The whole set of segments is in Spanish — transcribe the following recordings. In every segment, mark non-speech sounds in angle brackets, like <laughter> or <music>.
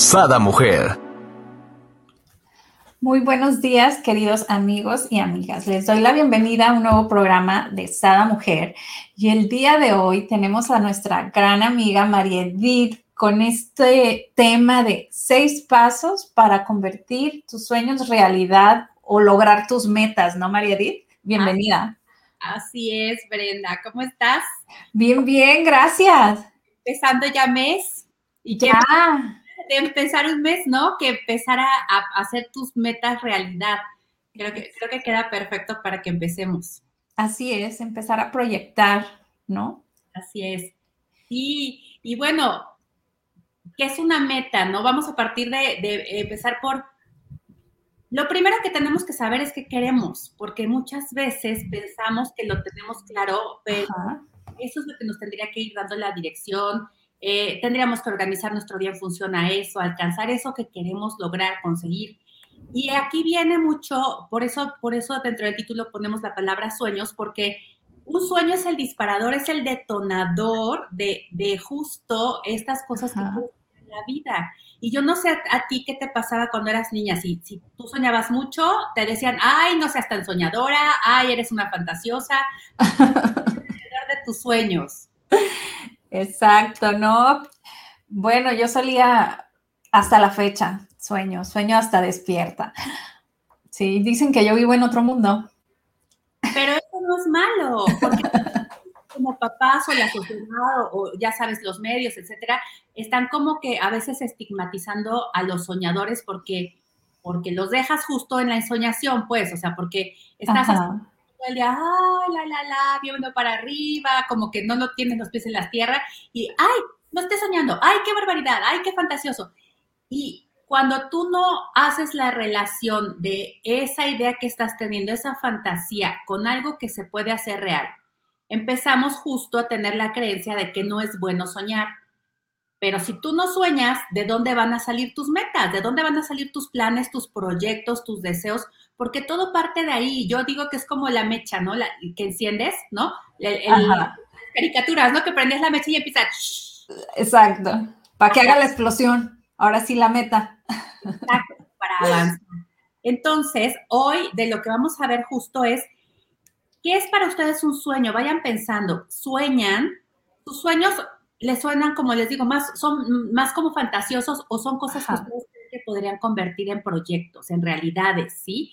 Sada Mujer. Muy buenos días, queridos amigos y amigas. Les doy la bienvenida a un nuevo programa de Sada Mujer. Y el día de hoy tenemos a nuestra gran amiga María Edith con este tema de seis pasos para convertir tus sueños realidad o lograr tus metas, ¿no, María Edith? Bienvenida. Así es, Brenda. ¿Cómo estás? Bien, bien, gracias. Empezando ya mes. Y ya de empezar un mes, ¿no? Que empezar a, hacer tus metas realidad. Creo que, creo que queda perfecto para que empecemos. Así es, empezar a proyectar, ¿no? Así es. Y, y bueno, ¿qué es una meta, no? Vamos a partir de, de empezar por lo primero que tenemos que saber es qué queremos, porque muchas veces pensamos que lo tenemos claro, pero eso es lo que nos tendría que ir dando la dirección, eh, tendríamos que organizar nuestro día en función a eso, alcanzar eso que queremos lograr, conseguir. Y aquí viene mucho, por eso, por eso dentro del título ponemos la palabra sueños, porque un sueño es el disparador, es el detonador de, de justo estas cosas que en la vida. Y yo no sé a, ti qué te pasaba cuando eras niña, si, si tú soñabas mucho, te decían, ay, no seas tan soñadora, ay, eres una fantasiosa, <laughs> de tus sueños. Exacto, ¿no? Bueno, yo solía hasta la fecha, sueño, sueño hasta despierta. Sí, dicen que yo vivo en otro mundo. Pero eso no es malo, porque <laughs> como papás o la sociedad o ya sabes, los medios, etcétera, están como que a veces estigmatizando a los soñadores porque porque los dejas justo en la ensoñación, pues, o sea, porque estás el día, ay, la, la, la, viendo para arriba, como que no lo tienes los pies en la tierra y, ay, no estés soñando, ay, qué barbaridad, ay, qué fantasioso. Y cuando tú no haces la relación de esa idea que estás teniendo, esa fantasía, con algo que se puede hacer real, empezamos justo a tener la creencia de que no es bueno soñar. Pero si tú no sueñas, ¿de dónde van a salir tus metas? ¿De dónde van a salir tus planes, tus proyectos, tus deseos? porque todo parte de ahí. Yo digo que es como la mecha, ¿no? La, que enciendes, ¿no? caricaturas, ¿no? Que prendes la mecha y empiezas. Exacto. Para que haga la explosión. Ahora sí la meta. Exacto, para avanzar. Entonces, hoy de lo que vamos a ver justo es, ¿qué es para ustedes un sueño? Vayan pensando, ¿sueñan? ¿Sus sueños les suenan, como les digo, más, son más como fantasiosos o son cosas que ustedes creen que podrían convertir en proyectos, en realidades, ¿sí?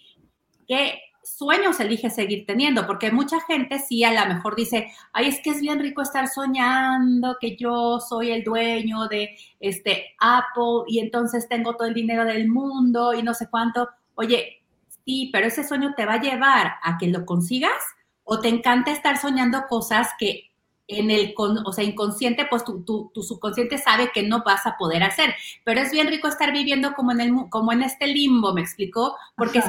qué sueños elige seguir teniendo, porque mucha gente sí a lo mejor dice, ay, es que es bien rico estar soñando que yo soy el dueño de este Apple y entonces tengo todo el dinero del mundo y no sé cuánto. Oye, sí, pero ese sueño te va a llevar a que lo consigas o te encanta estar soñando cosas que en el, o sea, inconsciente, pues tu, tu, subconsciente sabe que no vas a poder hacer, pero es bien rico estar viviendo como en, el, como en este limbo, ¿me explicó? Porque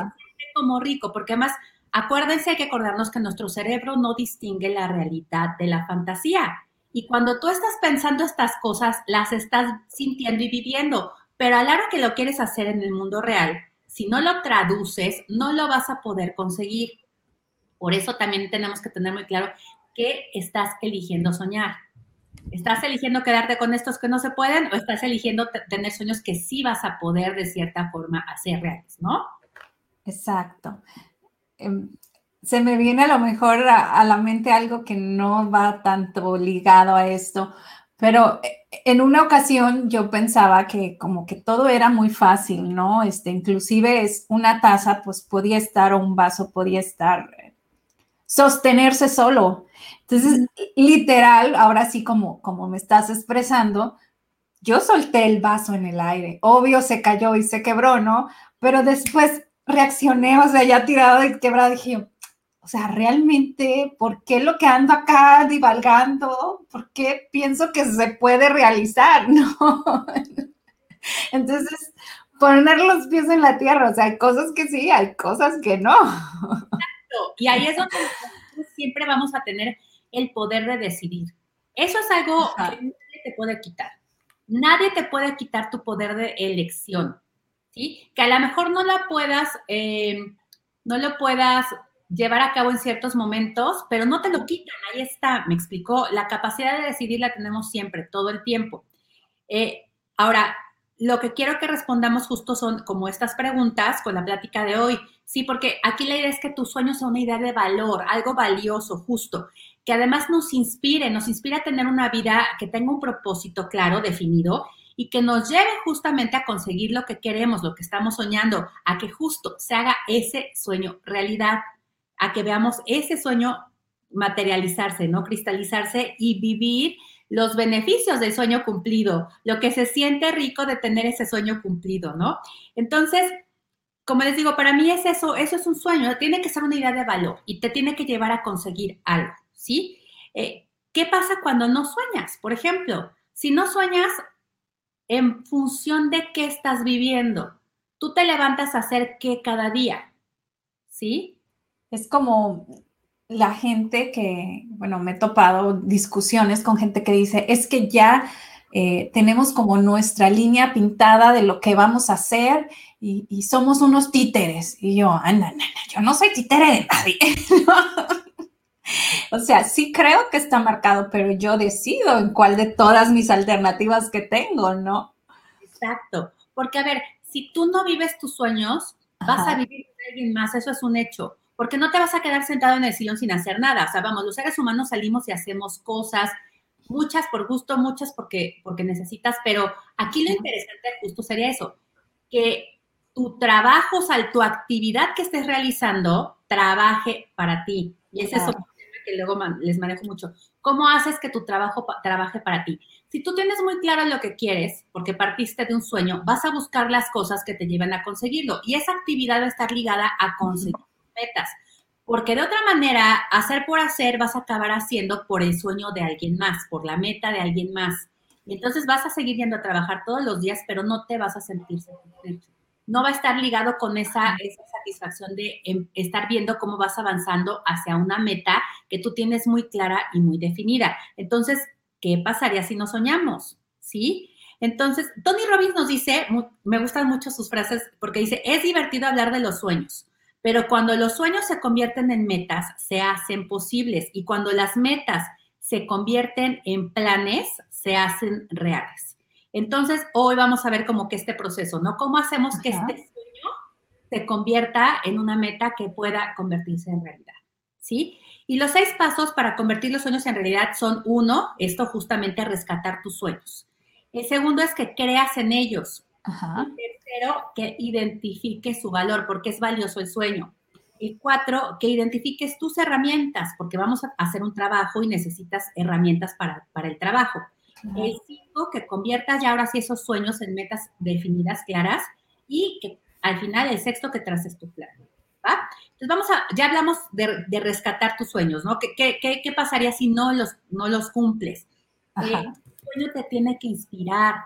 como rico, porque además, acuérdense, hay que acordarnos que nuestro cerebro no distingue la realidad de la fantasía. Y cuando tú estás pensando estas cosas, las estás sintiendo y viviendo, pero a la hora que lo quieres hacer en el mundo real, si no lo traduces, no lo vas a poder conseguir. Por eso también tenemos que tener muy claro que estás eligiendo soñar. ¿Estás eligiendo quedarte con estos que no se pueden o estás eligiendo tener sueños que sí vas a poder de cierta forma hacer reales, ¿no? Exacto. Em, se me viene a lo mejor a, la mente algo que no va tanto ligado a esto, pero eh, en una ocasión yo pensaba que como que todo era muy fácil, ¿no? Este, inclusive es una taza, pues podía estar o un vaso podía estar eh, sostenerse solo. Entonces, literal, ahora sí como como me estás expresando, yo solté el vaso en el aire. Obvio se cayó y se quebró, ¿no? Pero después reaccioné, o sea, ya tirado de quebrado, dije, o sea, realmente, ¿por qué lo que ando acá divalgando? ¿Por qué pienso que se puede realizar? <laughs> ¿No? Entonces, poner los pies en la tierra. O sea, hay cosas que sí, hay cosas que no. Exacto. Y ahí es donde <laughs> siempre vamos a tener el poder de decidir. Eso es algo que nadie te puede quitar. Nadie te puede quitar tu poder de elección. ¿sí? Que a lo mejor no la puedas, eh, no lo puedas llevar a cabo en ciertos momentos, pero no te lo quitan, ahí está, me explicó. La capacidad de decidir la tenemos siempre, todo el tiempo. Eh, ahora, lo que quiero que respondamos justo son como estas preguntas con la plática de hoy. Sí, porque aquí la idea es que tus sueños son una idea de valor, algo valioso, justo, que además nos inspire, nos inspira a tener una vida que tenga un propósito claro, definido y que nos lleve justamente a conseguir lo que queremos, lo que estamos soñando, a que justo se haga ese sueño realidad, a que veamos ese sueño materializarse, ¿no? Cristalizarse y vivir los beneficios del sueño cumplido, lo que se siente rico de tener ese sueño cumplido, ¿no? Entonces, como les digo, para mí es eso, eso es un sueño, tiene que ser una idea de valor y te tiene que llevar a conseguir algo, ¿sí? Eh, ¿Qué pasa cuando no sueñas? Por ejemplo, si no sueñas, en función de qué estás viviendo. Tú te levantas a hacer qué cada día, ¿sí? Es como la gente que, bueno, me he topado discusiones con gente que dice, es que ya eh, tenemos como nuestra línea pintada de lo que vamos a hacer y, somos unos títeres. Y yo, anda, anda, yo no soy títere de nadie. <laughs> o sea, sí creo que está marcado, pero yo decido en cuál de todas mis alternativas que tengo, ¿no? Exacto, porque a ver, si tú no vives tus sueños, vas a vivir con alguien más, eso es un hecho, porque no te vas a quedar sentado en el sillón sin hacer nada, o sea, vamos, los seres humanos salimos y hacemos cosas, muchas por gusto, muchas porque, porque necesitas, pero aquí lo interesante justo sería eso, que tu trabajo, o sea, tu actividad que estés realizando, trabaje para ti. Y es tema que luego les manejo mucho. ¿Cómo haces que tu trabajo trabaje para ti? Si tú tienes muy claro lo que quieres, porque partiste de un sueño, vas a buscar las cosas que te lleven a conseguirlo. Y esa actividad va a estar ligada a conseguir metas. Porque de otra manera, hacer por hacer vas a acabar haciendo por el sueño de alguien más, por la meta de alguien más. Y entonces vas a seguir yendo a trabajar todos los días, pero no te vas a sentir satisfecho no va a estar ligado con esa, satisfacción de em, estar viendo cómo vas avanzando hacia una meta que tú tienes muy clara y muy definida. Entonces, ¿qué pasaría si no soñamos? ¿Sí? Entonces, Tony Robbins nos dice, me gustan mucho sus frases porque dice, es divertido hablar de los sueños, pero cuando los sueños se convierten en metas, se hacen posibles y cuando las metas se convierten en planes, se hacen reales. Entonces, hoy vamos a ver como que este proceso, ¿no? ¿Cómo hacemos que este sueño se convierta en una meta que pueda convertirse en realidad? ¿Sí? Y los seis pasos para convertir los sueños en realidad son, uno, esto justamente rescatar tus sueños. El segundo es que creas en ellos. El tercero, que identifiques su valor, porque es valioso el sueño. El cuatro, que identifiques tus herramientas, porque vamos a hacer un trabajo y necesitas herramientas para, para el trabajo. El cinco, que conviertas ya ahora sí esos sueños en metas definidas, claras. Y que al final el sexto, que traces tu plan. ¿va? Entonces vamos a, ya hablamos de, rescatar tus sueños, ¿no? ¿Qué, qué, pasaría si no los, no los cumples? El sueño te tiene que inspirar.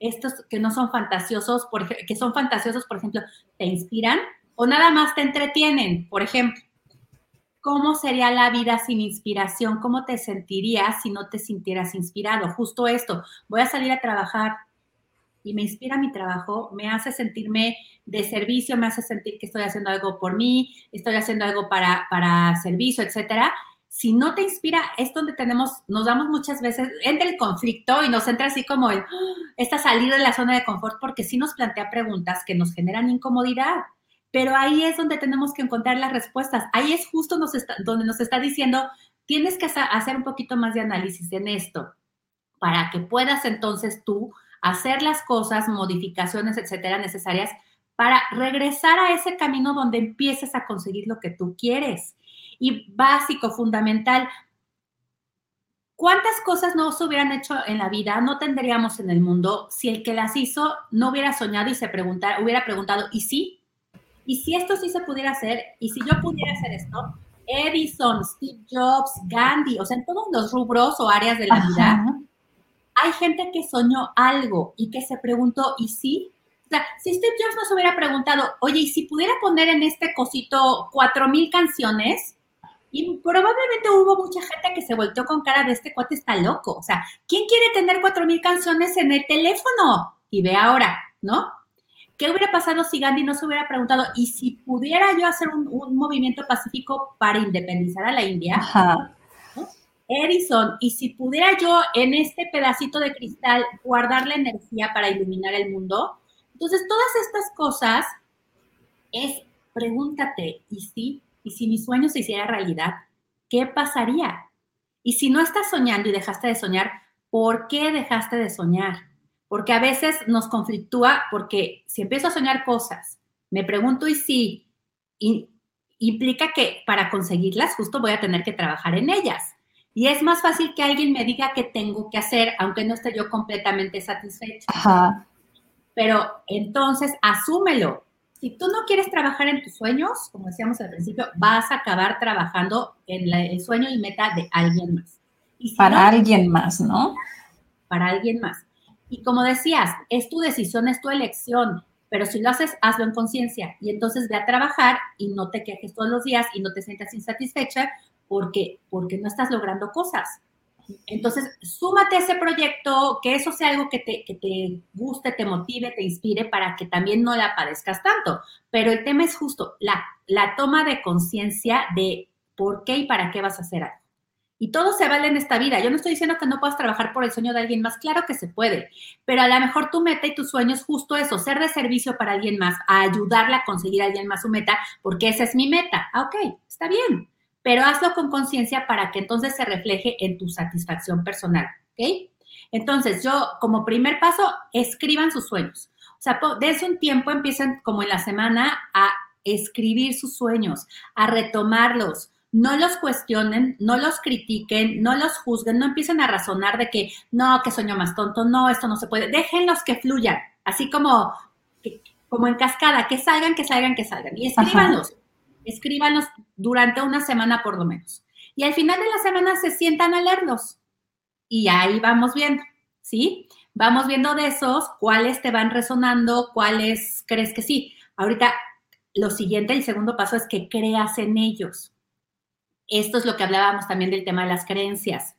Estos que no son fantasiosos, por, que son fantasiosos, por ejemplo, te inspiran o nada más te entretienen, por ejemplo. ¿Cómo sería la vida sin inspiración? ¿Cómo te sentirías si no te sintieras inspirado? Justo esto, voy a salir a trabajar y me inspira mi trabajo, me hace sentirme de servicio, me hace sentir que estoy haciendo algo por mí, estoy haciendo algo para, para servicio, etcétera. Si no te inspira, es donde tenemos, nos damos muchas veces, entra el conflicto y nos entra así como el, ¡ah! esta salida de la zona de confort, porque sí nos plantea preguntas que nos generan incomodidad. Pero ahí es donde tenemos que encontrar las respuestas. Ahí es justo donde nos está diciendo, tienes que hacer un poquito más de análisis en esto para que puedas entonces tú hacer las cosas, modificaciones, etcétera, necesarias para regresar a ese camino donde empieces a conseguir lo que tú quieres. Y básico, fundamental, ¿cuántas cosas no se hubieran hecho en la vida, no tendríamos en el mundo si el que las hizo no hubiera soñado y se preguntara, hubiera preguntado, ¿y sí? Y si esto sí se pudiera hacer, y si yo pudiera hacer esto, Edison, Steve Jobs, Gandhi, o sea, en todos los rubros o áreas de la vida, hay gente que soñó algo y que se preguntó, ¿y sí? O sea, si Steve Jobs nos hubiera preguntado, oye, y si pudiera poner en este cosito cuatro mil canciones, y probablemente hubo mucha gente que se volteó con cara de este cuate está loco. O sea, ¿quién quiere tener cuatro mil canciones en el teléfono? Y ve ahora, ¿no? ¿Qué hubiera pasado si Gandhi no se hubiera preguntado, y si pudiera yo hacer un, movimiento pacífico para independizar a la India? Ajá. Edison, y si pudiera yo en este pedacito de cristal guardar la energía para iluminar el mundo. Entonces, todas estas cosas es, pregúntate, ¿y si? ¿Y si mi sueño se hiciera realidad? ¿Qué pasaría? Y si no estás soñando y dejaste de soñar, ¿por qué dejaste de soñar? Porque a veces nos conflictúa porque si empiezo a soñar cosas, me pregunto y si, implica que para conseguirlas justo voy a tener que trabajar en ellas. Y es más fácil que alguien me diga qué tengo que hacer, aunque no esté yo completamente satisfecha. Ajá. Pero entonces, asúmelo. Si tú no quieres trabajar en tus sueños, como decíamos al principio, vas a acabar trabajando en el sueño y meta de alguien más. para alguien más, ¿no? Para alguien más. Y como decías, es tu decisión, es tu elección, pero si lo haces, hazlo en conciencia y entonces ve a trabajar y no te quejes todos los días y no te sientas insatisfecha porque, porque no estás logrando cosas. Entonces, súmate a ese proyecto, que eso sea algo que te, que te guste, te motive, te inspire para que también no la padezcas tanto. Pero el tema es justo la, la toma de conciencia de por qué y para qué vas a hacer algo. Y todo se vale en esta vida. Yo no estoy diciendo que no puedas trabajar por el sueño de alguien más, claro que se puede, pero a lo mejor tu meta y tu sueño es justo eso, ser de servicio para alguien más, a ayudarle a conseguir a alguien más su meta, porque esa es mi meta. Ah, ok, está bien pero hazlo con conciencia para que entonces se refleje en tu satisfacción personal, ¿ok? Entonces, yo como primer paso, escriban sus sueños. O sea, desde un tiempo empiecen como en la semana a escribir sus sueños, a retomarlos. No los cuestionen, no los critiquen, no los juzguen, no empiecen a razonar de que no, que sueño más tonto, no, esto no se puede. Déjenlos que fluyan, así como, como en cascada, que salgan, que salgan, que salgan. Y escríbanlos escríbanos durante una semana por lo menos. Y al final de la semana se sientan a leerlos. Y ahí vamos viendo, ¿sí? Vamos viendo de esos cuáles te van resonando, cuáles crees que sí. Ahorita lo siguiente, el segundo paso es que creas en ellos. Esto es lo que hablábamos también del tema de las creencias.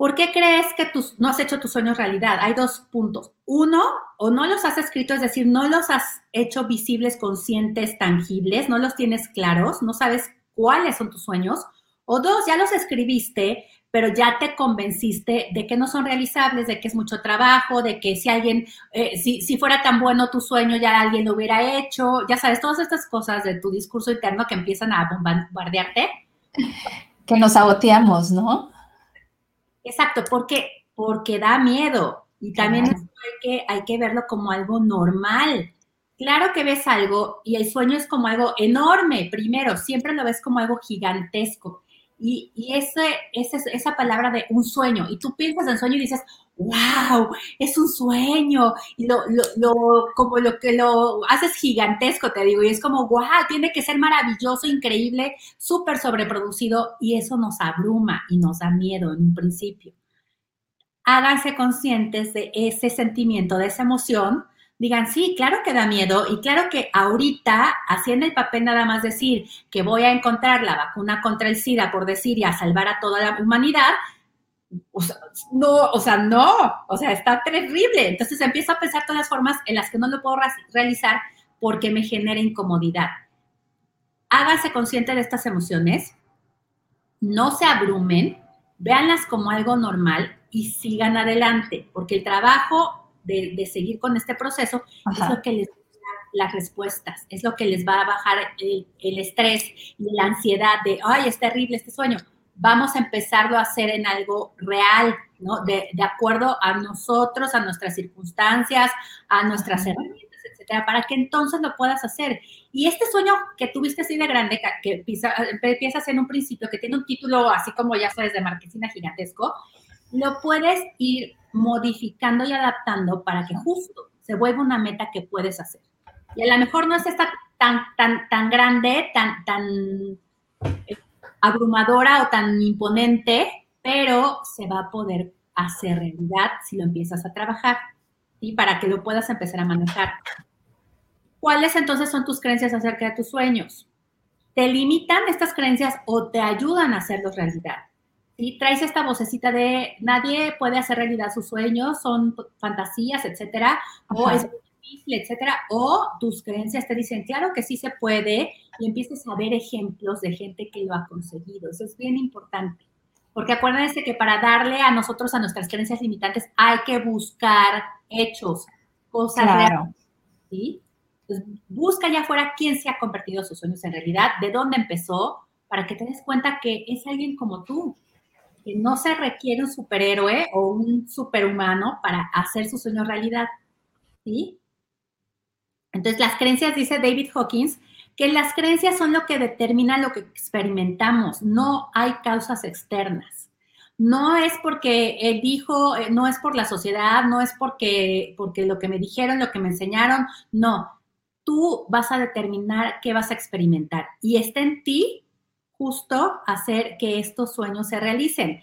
¿Por qué crees que tus, no has hecho tus sueños realidad? Hay dos puntos. Uno, o no los has escrito, es decir, no los has hecho visibles, conscientes, tangibles, no los tienes claros, no sabes cuáles son tus sueños. O dos, ya los escribiste, pero ya te convenciste de que no son realizables, de que es mucho trabajo, de que si alguien, eh, si, si, fuera tan bueno tu sueño, ya alguien lo hubiera hecho. Ya sabes, todas estas cosas de tu discurso interno que empiezan a bombardearte. Que nos saboteamos, ¿no? Exacto, porque, porque da miedo y también hay, que, hay que verlo como algo normal. Claro que ves algo y el sueño es como algo enorme, primero, siempre lo ves como algo gigantesco. Y, y ese, ese, esa palabra de un sueño, y tú piensas en sueño y dices, wow, es un sueño, y lo, lo, lo, como lo que lo haces gigantesco, te digo, y es como, wow, tiene que ser maravilloso, increíble, súper sobreproducido, y eso nos abruma y nos da miedo en un principio. Háganse conscientes de ese sentimiento, de esa emoción, digan, sí, claro que da miedo y claro que ahorita, haciendo el papel nada más decir que voy a encontrar la vacuna contra el SIDA, por decir, y a salvar a toda la humanidad, o sea, no, o sea, no, o sea, está terrible. Entonces empiezo a pensar todas las formas en las que no lo puedo realizar porque me genera incomodidad. Háganse consciente de estas emociones, no se abrumen, véanlas como algo normal y sigan adelante, porque el trabajo de, seguir con este proceso es lo que les las respuestas, es lo que les va a bajar el, el estrés y la ansiedad de, ay, es terrible este sueño. Vamos a empezarlo a hacer en algo real, ¿no? De, de acuerdo a nosotros, a nuestras circunstancias, a nuestras herramientas, etcétera, para que entonces lo puedas hacer. Y este sueño que tuviste así de grande, que empiezas en un principio, que tiene un título así como ya sabes, de marquesina gigantesco, lo puedes ir modificando y adaptando para que justo se vuelva una meta que puedes hacer. Y a lo mejor no es esta tan, tan, tan grande, tan, tan abrumadora o tan imponente, pero se va a poder hacer realidad si lo empiezas a trabajar. y para que lo puedas empezar a manejar. ¿Cuáles entonces son tus creencias acerca de tus sueños? ¿Te limitan estas creencias o te ayudan a hacerlos realidad? ¿Sí? Traes esta vocecita de nadie puede hacer realidad sus sueños, son fantasías, etcétera, o es difícil, etcétera, o tus creencias te dicen, claro que sí se puede, y empieces a ver ejemplos de gente que lo ha conseguido. Eso es bien importante. Porque acuérdense que para darle a nosotros, a nuestras creencias limitantes, hay que buscar hechos, cosas reales. ¿sí? busca allá afuera quién se ha convertido sus sueños en realidad, de dónde empezó, para que te des cuenta que es alguien como tú, que no se requiere un superhéroe o un superhumano para hacer su sueño realidad. ¿Sí? Entonces, las creencias, dice David Hawkins, que las creencias son lo que determina lo que experimentamos, no hay causas externas. No es porque él dijo, eh, no es por la sociedad, no es porque, porque lo que me dijeron, lo que me enseñaron, no. Tú vas a determinar qué vas a experimentar y está en ti justo hacer que estos sueños se realicen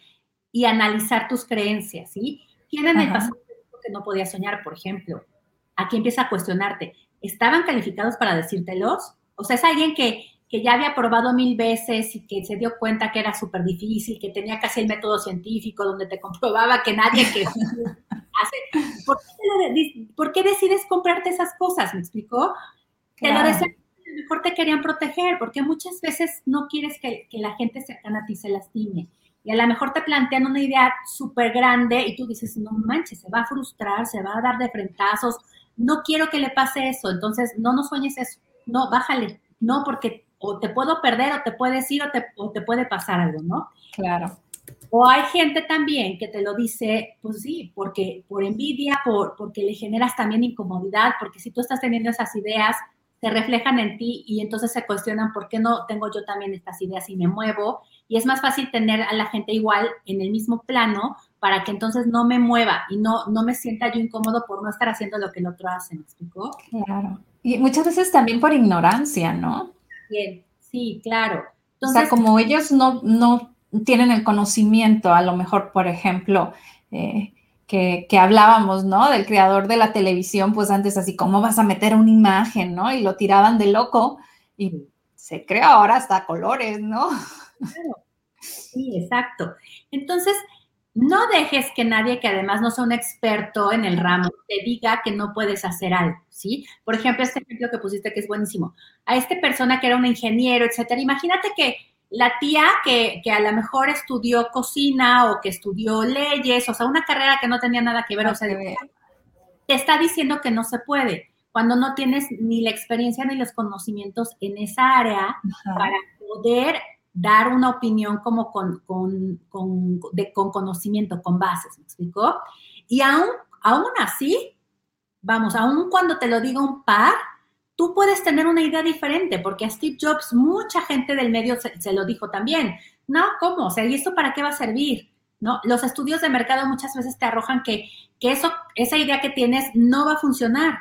y analizar tus creencias, ¿sí? ¿Quién en el pasado que no podía soñar, por ejemplo? Aquí empieza a cuestionarte, ¿estaban calificados para decírtelos? O sea, es alguien que, ya había probado mil veces y que se dio cuenta que era súper difícil, que tenía casi el método científico donde te comprobaba que nadie que <laughs> hace... ¿Por qué, decides comprarte esas cosas? ¿Me explicó? Te lo mejor te querían proteger, porque muchas veces no quieres que, que la gente cercana a ti se lastime. Y a lo mejor te plantean una idea súper grande y tú dices, no manches, se va a frustrar, se va a dar de frentazos, no quiero que le pase eso, entonces no nos sueñes eso no, bájale, no, porque o te puedo perder o te puedes ir o te, o te puede pasar algo, ¿no? Claro. O hay gente también que te lo dice, pues sí, porque por envidia, por, porque le generas también incomodidad, porque si tú estás teniendo esas ideas, se reflejan en ti y entonces se cuestionan por qué no tengo yo también estas ideas y me muevo. Y es más fácil tener a la gente igual en el mismo plano para que entonces no me mueva y no, no me sienta yo incómodo por no estar haciendo lo que el otro hace, ¿me explicó? Claro. Y muchas veces también por ignorancia, ¿no? Bien, sí, claro. o sea, como ellos no, no tienen el conocimiento, a lo mejor, por ejemplo, eh, que, que, hablábamos, ¿no? Del creador de la televisión, pues antes así, ¿cómo vas a meter una imagen, ¿no? Y lo tiraban de loco y se crea ahora hasta colores, ¿no? Claro. Sí, exacto. Entonces, no dejes que nadie que además no sea un experto en el ramo te diga que no puedes hacer algo, ¿sí? Por ejemplo, este ejemplo que pusiste que es buenísimo. A esta persona que era un ingeniero, etcétera, imagínate que la tía que, a lo mejor estudió cocina o que estudió leyes, o sea, una carrera que no tenía nada que ver, o sea, te está diciendo que no se puede, cuando no tienes ni la experiencia ni los conocimientos en esa área para poder dar una opinión como con, con, con, de, con conocimiento, con bases, ¿me explicó? Y aún, aún así, vamos, aún cuando te lo diga un par, tú puedes tener una idea diferente, porque a Steve Jobs mucha gente del medio se, lo dijo también. No, ¿cómo? O sea, ¿y esto para qué va a servir? ¿No? Los estudios de mercado muchas veces te arrojan que, que eso, esa idea que tienes no va a funcionar.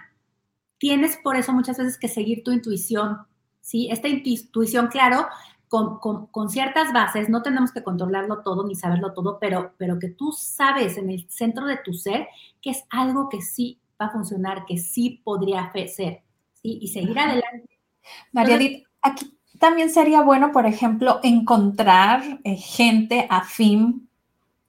Tienes por eso muchas veces que seguir tu intuición, ¿sí? Esta intuición, claro, con, ciertas bases, no tenemos que controlarlo todo ni saberlo todo, pero, pero que tú sabes en el centro de tu ser que es algo que sí va a funcionar, que sí podría ser, Y seguir adelante. María aquí también sería bueno, por ejemplo, encontrar eh, gente afín,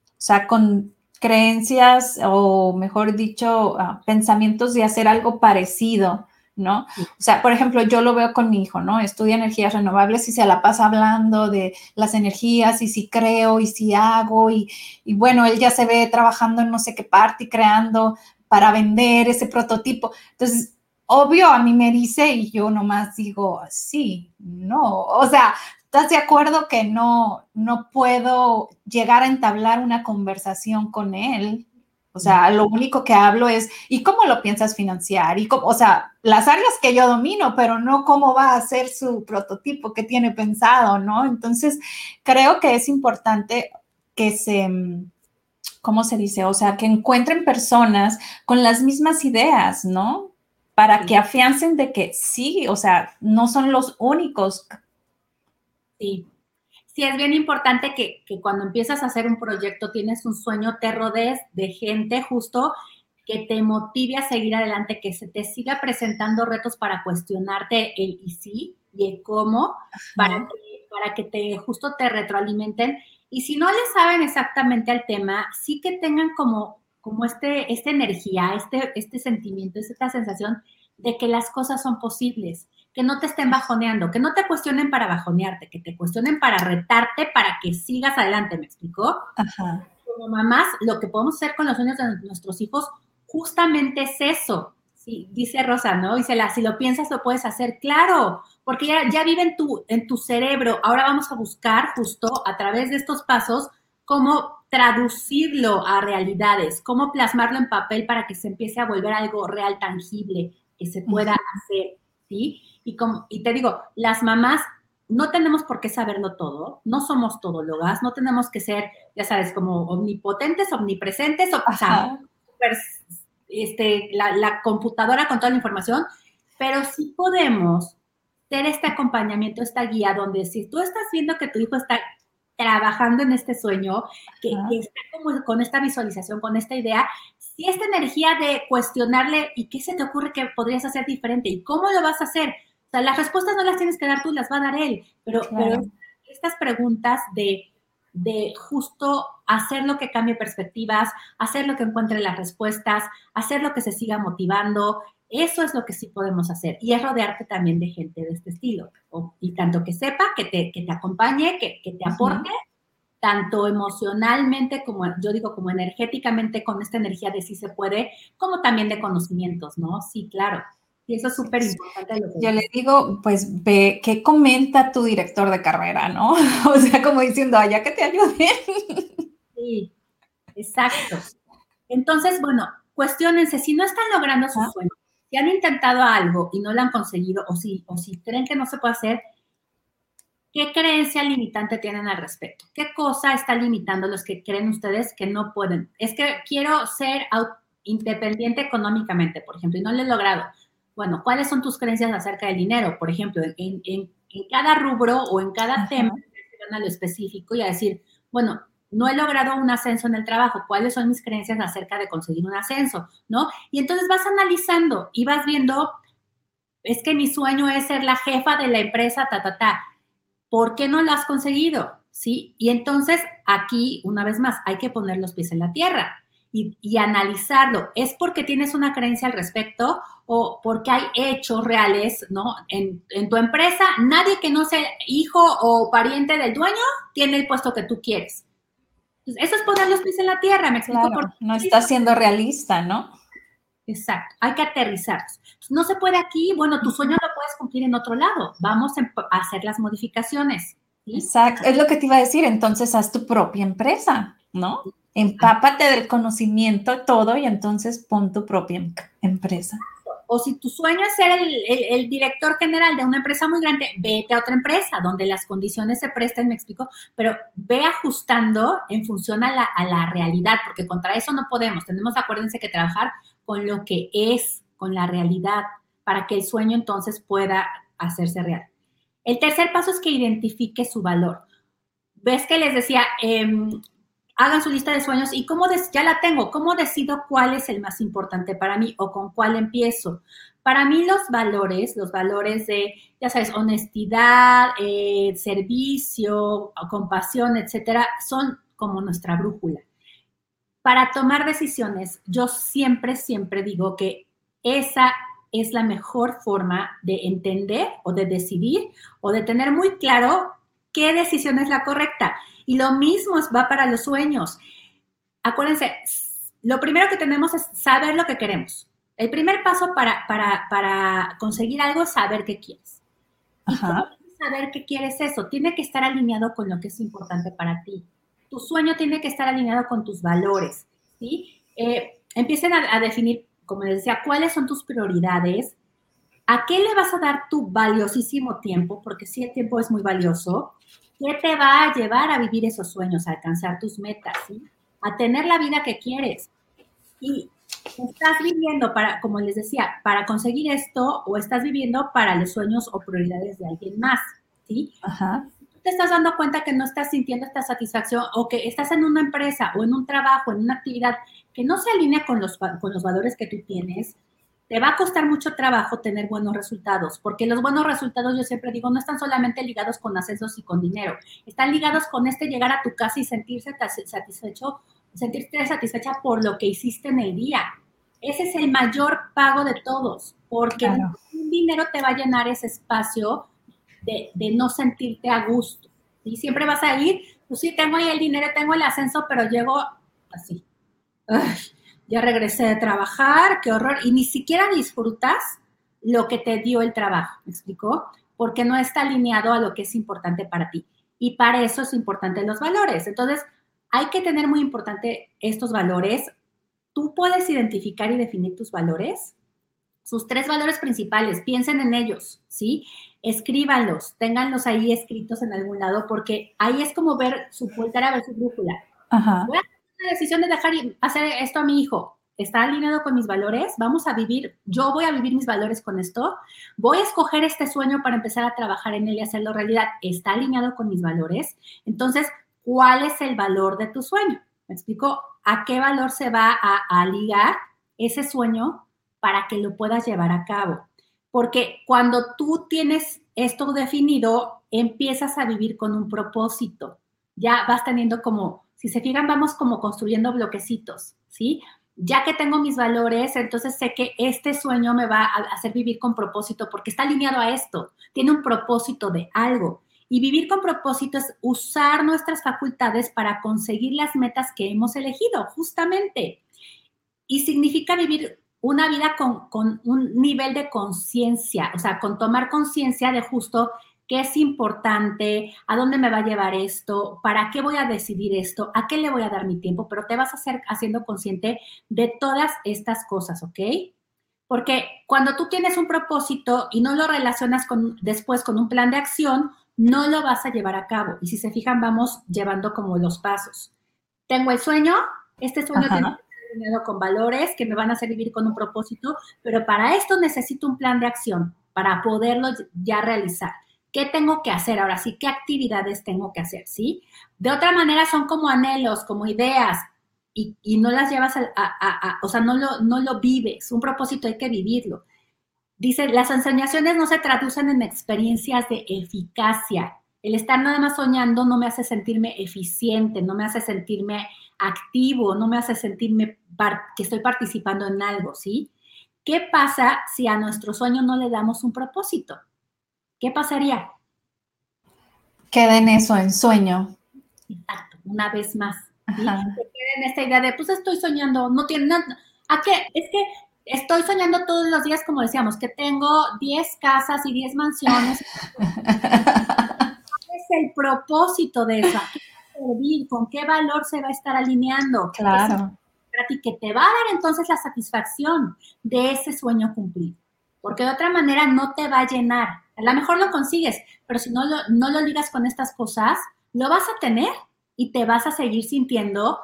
o sea, con creencias o, mejor dicho, ah, pensamientos de hacer algo parecido ¿no? O sea, por ejemplo, yo lo veo con mi hijo, ¿no? Estudia energías renovables y se la pasa hablando de las energías y si creo y si hago y, bueno, él ya se ve trabajando en no sé qué parte y creando para vender ese prototipo. Entonces, obvio, a mí me dice y yo nomás digo, sí, no, o sea, ¿estás de acuerdo que no, no puedo llegar a entablar una conversación con él o sea, lo único que hablo es, ¿y cómo lo piensas financiar? Y cómo, o sea, las áreas que yo domino, pero no cómo va a ser su prototipo que tiene pensado, ¿no? Entonces, creo que es importante que se, ¿cómo se dice? O sea, que encuentren personas con las mismas ideas, ¿no? Para que afiancen de que sí, o sea, no son los únicos. Sí, sí es bien importante que, cuando empiezas a hacer un proyecto, tienes un sueño, te rodees de gente justo que te motive a seguir adelante, que se te siga presentando retos para cuestionarte el y sí y el cómo, para que, para que te justo te retroalimenten. Y si no le saben exactamente al tema, sí que tengan como, como este, esta energía, este, este sentimiento, esta sensación de que las cosas son posibles, que no te estén bajoneando, que no te cuestionen para bajonearte, que te cuestionen para retarte, para que sigas adelante, ¿me explicó? Ajá. Como mamás, lo que podemos hacer con los sueños de nuestros hijos justamente es eso. Sí, dice Rosa, ¿no? Dice, la, si lo piensas, lo puedes hacer. Claro, porque ya, ya vive en tu, en tu cerebro. Ahora vamos a buscar justo a través de estos pasos cómo traducirlo a realidades, cómo plasmarlo en papel para que se empiece a volver algo real, tangible, que se pueda hacer, ¿sí? Y, como, y te digo, las mamás no tenemos por qué saberlo todo, no somos todólogas, no tenemos que ser, ya sabes, como omnipotentes, omnipresentes, o, sea, este, la, computadora con toda la información, pero sí podemos tener este acompañamiento, esta guía, donde si tú estás viendo que tu hijo está trabajando en este sueño, que, está como con esta visualización, con esta idea, si esta energía de cuestionarle y qué se te ocurre que podrías hacer diferente y cómo lo vas a hacer. O sea, las respuestas no las tienes que dar tú, las va a dar él, pero, pero estas preguntas de de justo hacer lo que cambie perspectivas, hacer lo que encuentre las respuestas, hacer lo que se siga motivando. Eso es lo que sí podemos hacer. Y es rodearte también de gente de este estilo. y tanto que sepa, que te, que te acompañe, que, que te aporte, tanto emocionalmente como, yo digo, como energéticamente, con esta energía de sí se puede, como también de conocimientos, ¿no? Sí, claro. Y eso es súper importante. Yo le digo, pues ve, ¿qué comenta tu director de carrera, no? <laughs> o sea, como diciendo, allá que te ayuden. sí, exacto. Entonces, bueno, cuestionense, si no están logrando sus sueños, si han intentado algo y no lo han conseguido, o si, o si creen que no se puede hacer, ¿qué creencia limitante tienen al respecto? ¿Qué cosa está limitando los que creen ustedes que no pueden? Es que quiero ser independiente económicamente, por ejemplo, y no lo he logrado bueno, ¿cuáles son tus creencias acerca del dinero? Por ejemplo, en, cada rubro o en cada tema, a lo específico y a decir, bueno, no he logrado un ascenso en el trabajo, ¿cuáles son mis creencias acerca de conseguir un ascenso? ¿No? Y entonces vas analizando y vas viendo, es que mi sueño es ser la jefa de la empresa, ta, ta, ta. ¿Por qué no lo has conseguido? ¿Sí? Y entonces aquí, una vez más, hay que poner los pies en la tierra y, analizarlo. ¿Es porque tienes una creencia al respecto o porque hay hechos reales, ¿no? En, tu empresa, nadie que no sea hijo o pariente del dueño tiene el puesto que tú quieres. Eso es poner los pies en la tierra, me explico. por no está siendo realista, ¿no? Exacto, hay que aterrizarlos. No se puede aquí, bueno, tu sueño lo puedes cumplir en otro lado. Vamos a hacer las modificaciones. Exacto, es lo que te iba a decir. Entonces, haz tu propia empresa, ¿no? Empápate del conocimiento todo y entonces pon tu propia em-, empresa. O si tu sueño es ser el, director general de una empresa muy grande, vete a otra empresa donde las condiciones se presten, me explico, pero ve ajustando en función a la, realidad, porque contra eso no podemos. Tenemos, acuérdense, que trabajar con lo que es, con la realidad, para que el sueño entonces pueda hacerse real. El tercer paso es que identifique su valor. Ves que les decía, eh, hagan su lista de sueños y cómo ya la tengo, cómo decido cuál es el más importante para mí o con cuál empiezo. Para mí los valores, los valores de, ya sabes, honestidad, eh, servicio, compasión, etcétera, son como nuestra brújula. Para tomar decisiones, yo siempre, siempre digo que esa es la mejor forma de entender o de decidir o de tener muy claro qué decisión es la correcta. Y lo mismo va para los sueños. Acuérdense, lo primero que tenemos es saber lo que queremos. El primer paso para, para, conseguir algo es saber qué quieres. Ajá. saber qué quieres eso? Tiene que estar alineado con lo que es importante para ti. Tu sueño tiene que estar alineado con tus valores. ¿sí? Eh, empiecen a, a definir, como les decía, cuáles son tus prioridades, ¿A qué le vas a dar tu valiosísimo tiempo? Porque sí, el tiempo es muy valioso. ¿Qué te va a llevar a vivir esos sueños, a alcanzar tus metas, a tener la vida que quieres? Y estás viviendo para, como les decía, para conseguir esto o estás viviendo para los sueños o prioridades de alguien más, ¿sí? Ajá. Tú te estás dando cuenta que no estás sintiendo esta satisfacción o que estás en una empresa o en un trabajo, en una actividad que no se alinea con los, con los valores que tú tienes, te va a costar mucho trabajo tener buenos resultados, porque los buenos resultados, yo siempre digo, no están solamente ligados con ascensos y con dinero, están ligados con este llegar a tu casa y sentirse satisfecho, sentirte satisfecha por lo que hiciste en el día. Ese es el mayor pago de todos, porque un dinero te va a llenar ese espacio de, no sentirte a gusto. Y siempre vas a ir, pues sí, tengo ahí el dinero, tengo el ascenso, pero llego así ya regresé de trabajar, qué horror, y ni siquiera disfrutas lo que te dio el trabajo, ¿me explicó? Porque no está alineado a lo que es importante para ti. Y para eso es importante los valores. Entonces, hay que tener muy importante estos valores. Tú puedes identificar y definir tus valores, sus tres valores principales, piensen en ellos, ¿sí? Escríbanlos, ténganlos ahí escritos en algún lado, porque ahí es como ver su voltar a ver su brújula. Ajá la decisión de dejar hacer esto a mi hijo está alineado con mis valores, vamos a vivir, yo voy a vivir mis valores con esto, voy a escoger este sueño para empezar a trabajar en él y hacerlo realidad, está alineado con mis valores. Entonces, ¿cuál es el valor de tu sueño? ¿Me explico? ¿A qué valor se va a, a ligar ese sueño para que lo puedas llevar a cabo? Porque cuando tú tienes esto definido, empiezas a vivir con un propósito. Ya vas teniendo como si se fijan, vamos como construyendo bloquecitos, ¿sí? Ya que tengo mis valores, entonces sé que este sueño me va a hacer vivir con propósito porque está alineado a esto, tiene un propósito de algo. Y vivir con propósito es usar nuestras facultades para conseguir las metas que hemos elegido, justamente. Y significa vivir una vida con, con un nivel de conciencia, o sea, con tomar conciencia de justo qué es importante, a dónde me va a llevar esto, para qué voy a decidir esto, a qué le voy a dar mi tiempo, pero te vas a hacer haciendo consciente de todas estas cosas, ¿ok? Porque cuando tú tienes un propósito y no lo relacionas con, después con un plan de acción, no lo vas a llevar a cabo. Y si se fijan, vamos llevando como los pasos. Tengo el sueño, este sueño tiene que estar alineado con valores que me van a hacer vivir con un propósito, pero para esto necesito un plan de acción para poderlo ya realizar. ¿Qué tengo que hacer ahora sí? ¿Qué actividades tengo que hacer? ¿Sí? De otra manera son como anhelos, como ideas, y, no las llevas a, o sea, no lo, no lo vives. Un propósito hay que vivirlo. Dice, las enseñaciones no se traducen en experiencias de eficacia. El estar nada más soñando no me hace sentirme eficiente, no me hace sentirme activo, no me hace sentirme que estoy participando en algo, ¿sí? ¿Qué pasa si a nuestro sueño no le damos un propósito? ¿Qué pasaría? Queda en eso, en sueño. Exacto, una vez más. ¿sí? queda en esta idea de, pues estoy soñando, no tiene nada. ¿A qué? Es que estoy soñando todos los días, como decíamos, que tengo 10 casas y 10 mansiones. <laughs> ¿Cuál es el propósito de eso? ¿A qué va a servir? ¿Con qué valor se va a estar alineando? Claro. Que te va a dar entonces la satisfacción de ese sueño cumplido. Porque de otra manera no te va a llenar a lo mejor lo consigues, pero si no lo, no lo ligas con estas cosas, lo vas a tener y te vas a seguir sintiendo,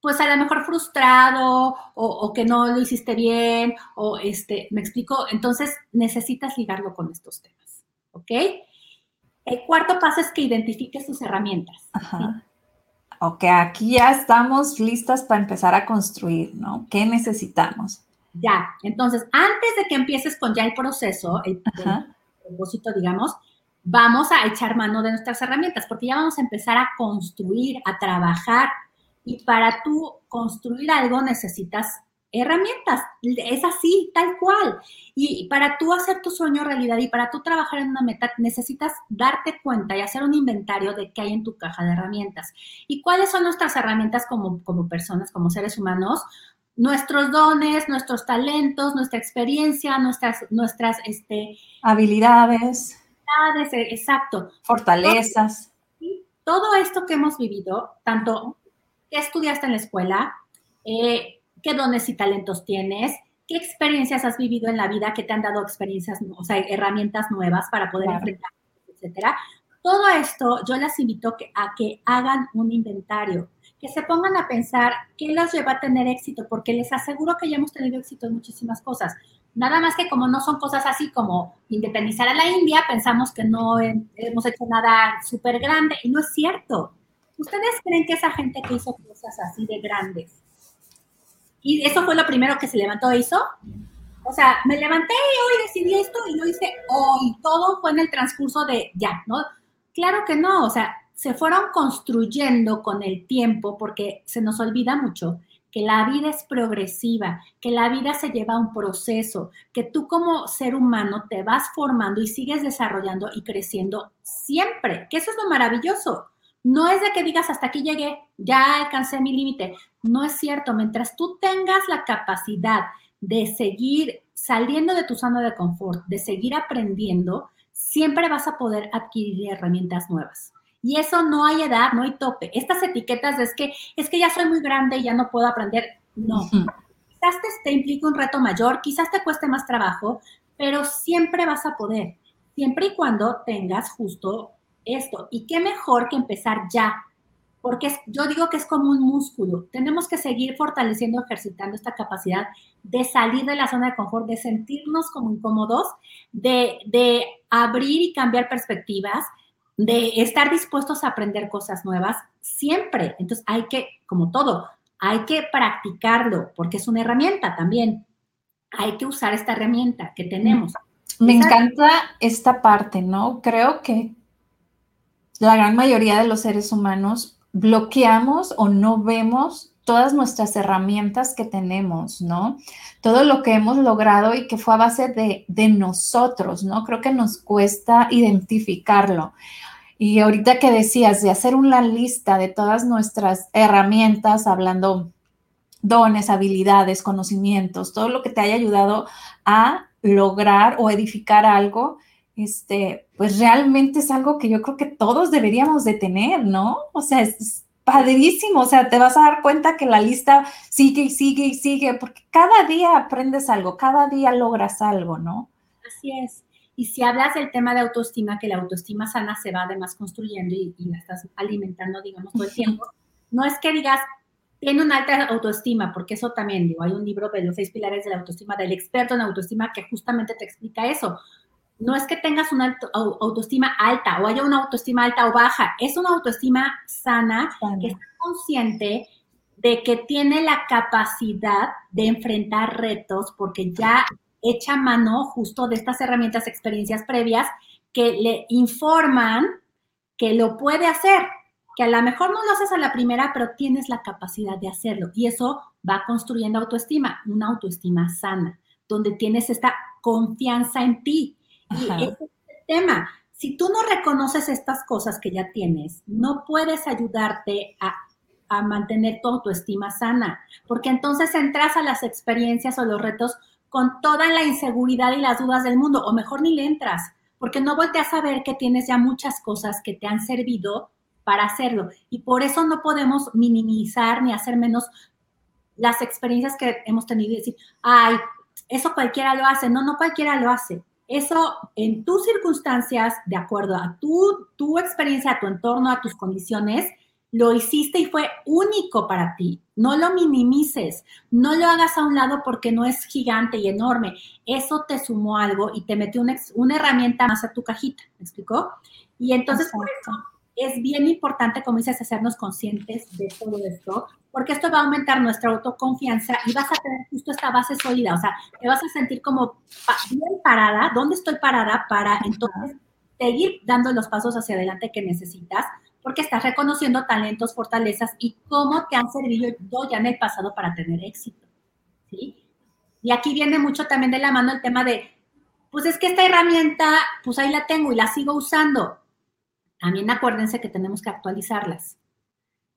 pues a lo mejor frustrado o, que no lo hiciste bien o este, me explico, entonces necesitas ligarlo con estos temas, ¿ok? El cuarto paso es que identifiques tus herramientas. Ajá. Ok, aquí ya estamos listas para empezar a construir, ¿no? ¿Qué necesitamos? Ya, entonces, antes de que empieces con ya el proceso, el, propósito, digamos, vamos a echar mano de nuestras herramientas, porque ya vamos a empezar a construir, a trabajar. Y para tú construir algo necesitas herramientas. Es así, tal cual. Y para tú hacer tu sueño realidad y para tú trabajar en una meta, necesitas darte cuenta y hacer un inventario de qué hay en tu caja de herramientas. ¿Y cuáles son nuestras herramientas como, como personas, como seres humanos? Nuestros dones, nuestros talentos, nuestra experiencia, nuestras, nuestras este, habilidades. habilidades. Eh, exacto. Fortalezas. Todo, esto que hemos vivido, tanto que estudiaste en la escuela, eh, qué dones y talentos tienes, qué experiencias has vivido en la vida que te han dado experiencias, o sea, herramientas nuevas para poder enfrentar, etcétera. Todo esto yo las invito a que hagan un inventario que se pongan a pensar qué las lleva a tener éxito, porque les aseguro que ya hemos tenido éxito en muchísimas cosas. Nada más que como no son cosas así como independizar a la India, pensamos que no hemos hecho nada súper grande y no es cierto. ¿Ustedes creen que esa gente que hizo cosas así de grandes Y eso fue lo primero que se levantó e hizo. O sea, me levanté y hoy decidí esto y lo hice hoy. Todo fue en el transcurso de ya, ¿no? Claro que no, o sea, se fueron construyendo con el tiempo porque se nos olvida mucho que la vida es progresiva, que la vida se lleva a un proceso, que tú como ser humano te vas formando y sigues desarrollando y creciendo siempre, que eso es lo maravilloso. No es de que digas hasta aquí llegué, ya alcancé mi límite. No es cierto, mientras tú tengas la capacidad de seguir saliendo de tu zona de confort, de seguir aprendiendo, siempre vas a poder adquirir herramientas nuevas. Y eso no hay edad, no hay tope. Estas etiquetas es que es que ya soy muy grande y ya no puedo aprender. No. Quizás te, te implique un reto mayor, quizás te cueste más trabajo, pero siempre vas a poder, siempre y cuando tengas justo esto. Y qué mejor que empezar ya, porque yo digo que es como un músculo. Tenemos que seguir fortaleciendo, ejercitando esta capacidad de salir de la zona de confort, de sentirnos como incómodos, de, de abrir y cambiar perspectivas, de estar dispuestos a aprender cosas nuevas siempre. Entonces hay que, como todo, hay que practicarlo porque es una herramienta también. Hay que usar esta herramienta que tenemos. Me encanta esta parte, ¿no? Creo que la gran mayoría de los seres humanos bloqueamos o no vemos todas nuestras herramientas que tenemos, ¿no? Todo lo que hemos logrado y que fue a base de, de nosotros, ¿no? Creo que nos cuesta identificarlo. Y ahorita que decías de hacer una lista de todas nuestras herramientas, hablando dones, habilidades, conocimientos, todo lo que te haya ayudado a lograr o edificar algo, este, pues realmente es algo que yo creo que todos deberíamos de tener, ¿no? O sea, es, padrísimo, o sea, te vas a dar cuenta que la lista sigue y sigue y sigue, porque cada día aprendes algo, cada día logras algo, ¿no? Así es. Y si hablas del tema de autoestima, que la autoestima sana se va además construyendo y, la estás alimentando, digamos, todo el tiempo, no es que digas, tiene una alta autoestima, porque eso también, digo, hay un libro de los seis pilares de la autoestima, del experto en autoestima, que justamente te explica eso. No es que tengas una autoestima alta o haya una autoestima alta o baja, es una autoestima sana, que está consciente de que tiene la capacidad de enfrentar retos porque ya echa mano justo de estas herramientas, experiencias previas que le informan que lo puede hacer, que a lo mejor no lo haces a la primera, pero tienes la capacidad de hacerlo. Y eso va construyendo autoestima, una autoestima sana, donde tienes esta confianza en ti. Y ese es el tema. Si tú no reconoces estas cosas que ya tienes, no puedes ayudarte a, a mantener tu autoestima sana, porque entonces entras a las experiencias o los retos con toda la inseguridad y las dudas del mundo, o mejor ni le entras, porque no volteas a ver que tienes ya muchas cosas que te han servido para hacerlo. Y por eso no podemos minimizar ni hacer menos las experiencias que hemos tenido y decir, ay, eso cualquiera lo hace. No, no cualquiera lo hace. Eso en tus circunstancias, de acuerdo a tu, tu experiencia, a tu entorno, a tus condiciones, lo hiciste y fue único para ti. No lo minimices, no lo hagas a un lado porque no es gigante y enorme. Eso te sumó algo y te metió una, herramienta más a tu cajita, ¿me explicó? Y entonces es bien importante, como dices, hacernos conscientes de todo esto, porque esto va a aumentar nuestra autoconfianza y vas a tener justo esta base sólida, o sea, te vas a sentir como bien parada, ¿dónde estoy parada para entonces seguir dando los pasos hacia adelante que necesitas? porque estás reconociendo talentos, fortalezas y cómo te han servido ya en el pasado para tener éxito. ¿sí? Y aquí viene mucho también de la mano el tema de, pues es que esta herramienta, pues ahí la tengo y la sigo usando. También acuérdense que tenemos que actualizarlas.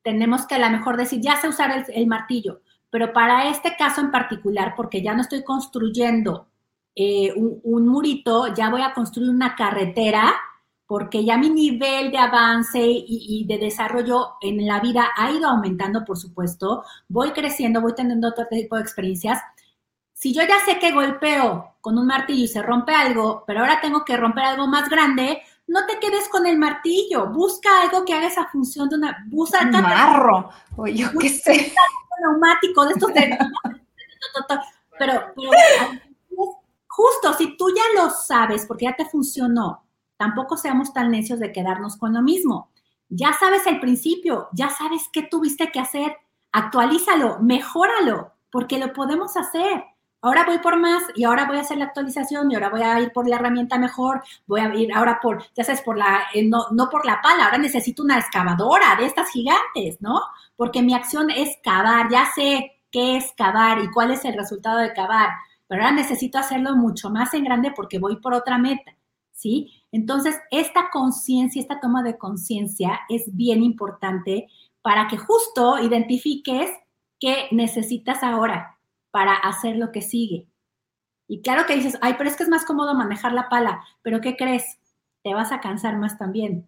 Tenemos que a lo mejor decir, ya sé usar el, martillo, pero para este caso en particular, porque ya no estoy construyendo eh, un murito, ya voy a construir una carretera, porque ya mi nivel de avance y, de desarrollo en la vida ha ido aumentando, por supuesto, voy creciendo, voy teniendo otro tipo de experiencias. Si yo ya sé que golpeo con un martillo y se rompe algo, pero ahora tengo que romper algo más grande, no te quedes con el martillo, busca algo que haga esa función de una... Busca, un marro, o yo qué sé. Un neumático de estos de... pero, pero justo, si tú ya lo sabes, porque ya te funcionó, tampoco seamos tan necios de quedarnos con lo mismo. Ya sabes el principio, ya sabes qué tuviste que hacer, actualízalo, mejóralo, porque lo podemos hacer. Ahora voy por más y ahora voy a hacer la actualización y ahora voy a ir por la herramienta mejor, voy a ir ahora por, ya sabes, por la, eh, no, no por la pala, ahora necesito una excavadora de estas gigantes, ¿no? Porque mi acción es cavar, ya sé qué es cavar y cuál es el resultado de cavar, pero ahora necesito hacerlo mucho más en grande porque voy por otra meta, ¿sí? Entonces, esta conciencia, esta toma de conciencia es bien importante para que justo identifiques qué necesitas ahora para hacer lo que sigue. Y claro que dices, ay, pero es que es más cómodo manejar la pala, pero ¿qué crees? Te vas a cansar más también.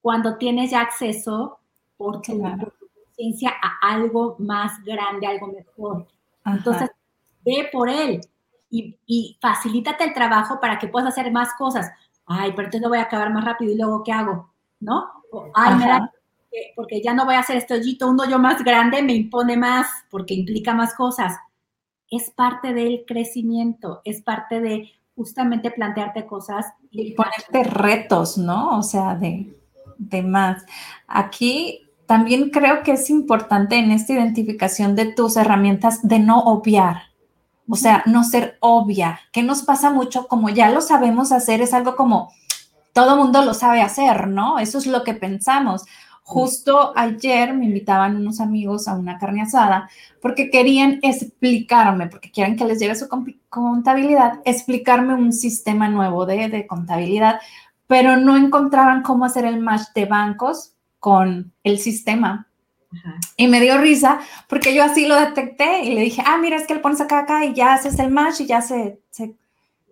Cuando tienes ya acceso por tu, conciencia a algo más grande, algo mejor. Entonces, ve por él y, y facilítate el trabajo para que puedas hacer más cosas. Ay, pero entonces lo voy a acabar más rápido y luego ¿qué hago? ¿No? ay, me da porque ya no voy a hacer este hoyito, un hoyo más grande me impone más porque implica más cosas. Es parte del crecimiento, es parte de justamente plantearte cosas. Y ponerte retos, ¿no? O sea, de, de más. Aquí también creo que es importante en esta identificación de tus herramientas de no obviar. O sea, no ser obvia. ¿Qué nos pasa mucho? Como ya lo sabemos hacer, es algo como todo mundo lo sabe hacer, ¿no? Eso es lo que pensamos. Justo ayer me invitaban unos amigos a una carne asada porque querían explicarme, porque quieren que les lleve su contabilidad, explicarme un sistema nuevo de, contabilidad, pero no encontraban cómo hacer el match de bancos con el sistema. Y me dio risa porque yo así lo detecté y le dije, ah, mira, es que le pones acá, acá y ya haces el match y ya se... se...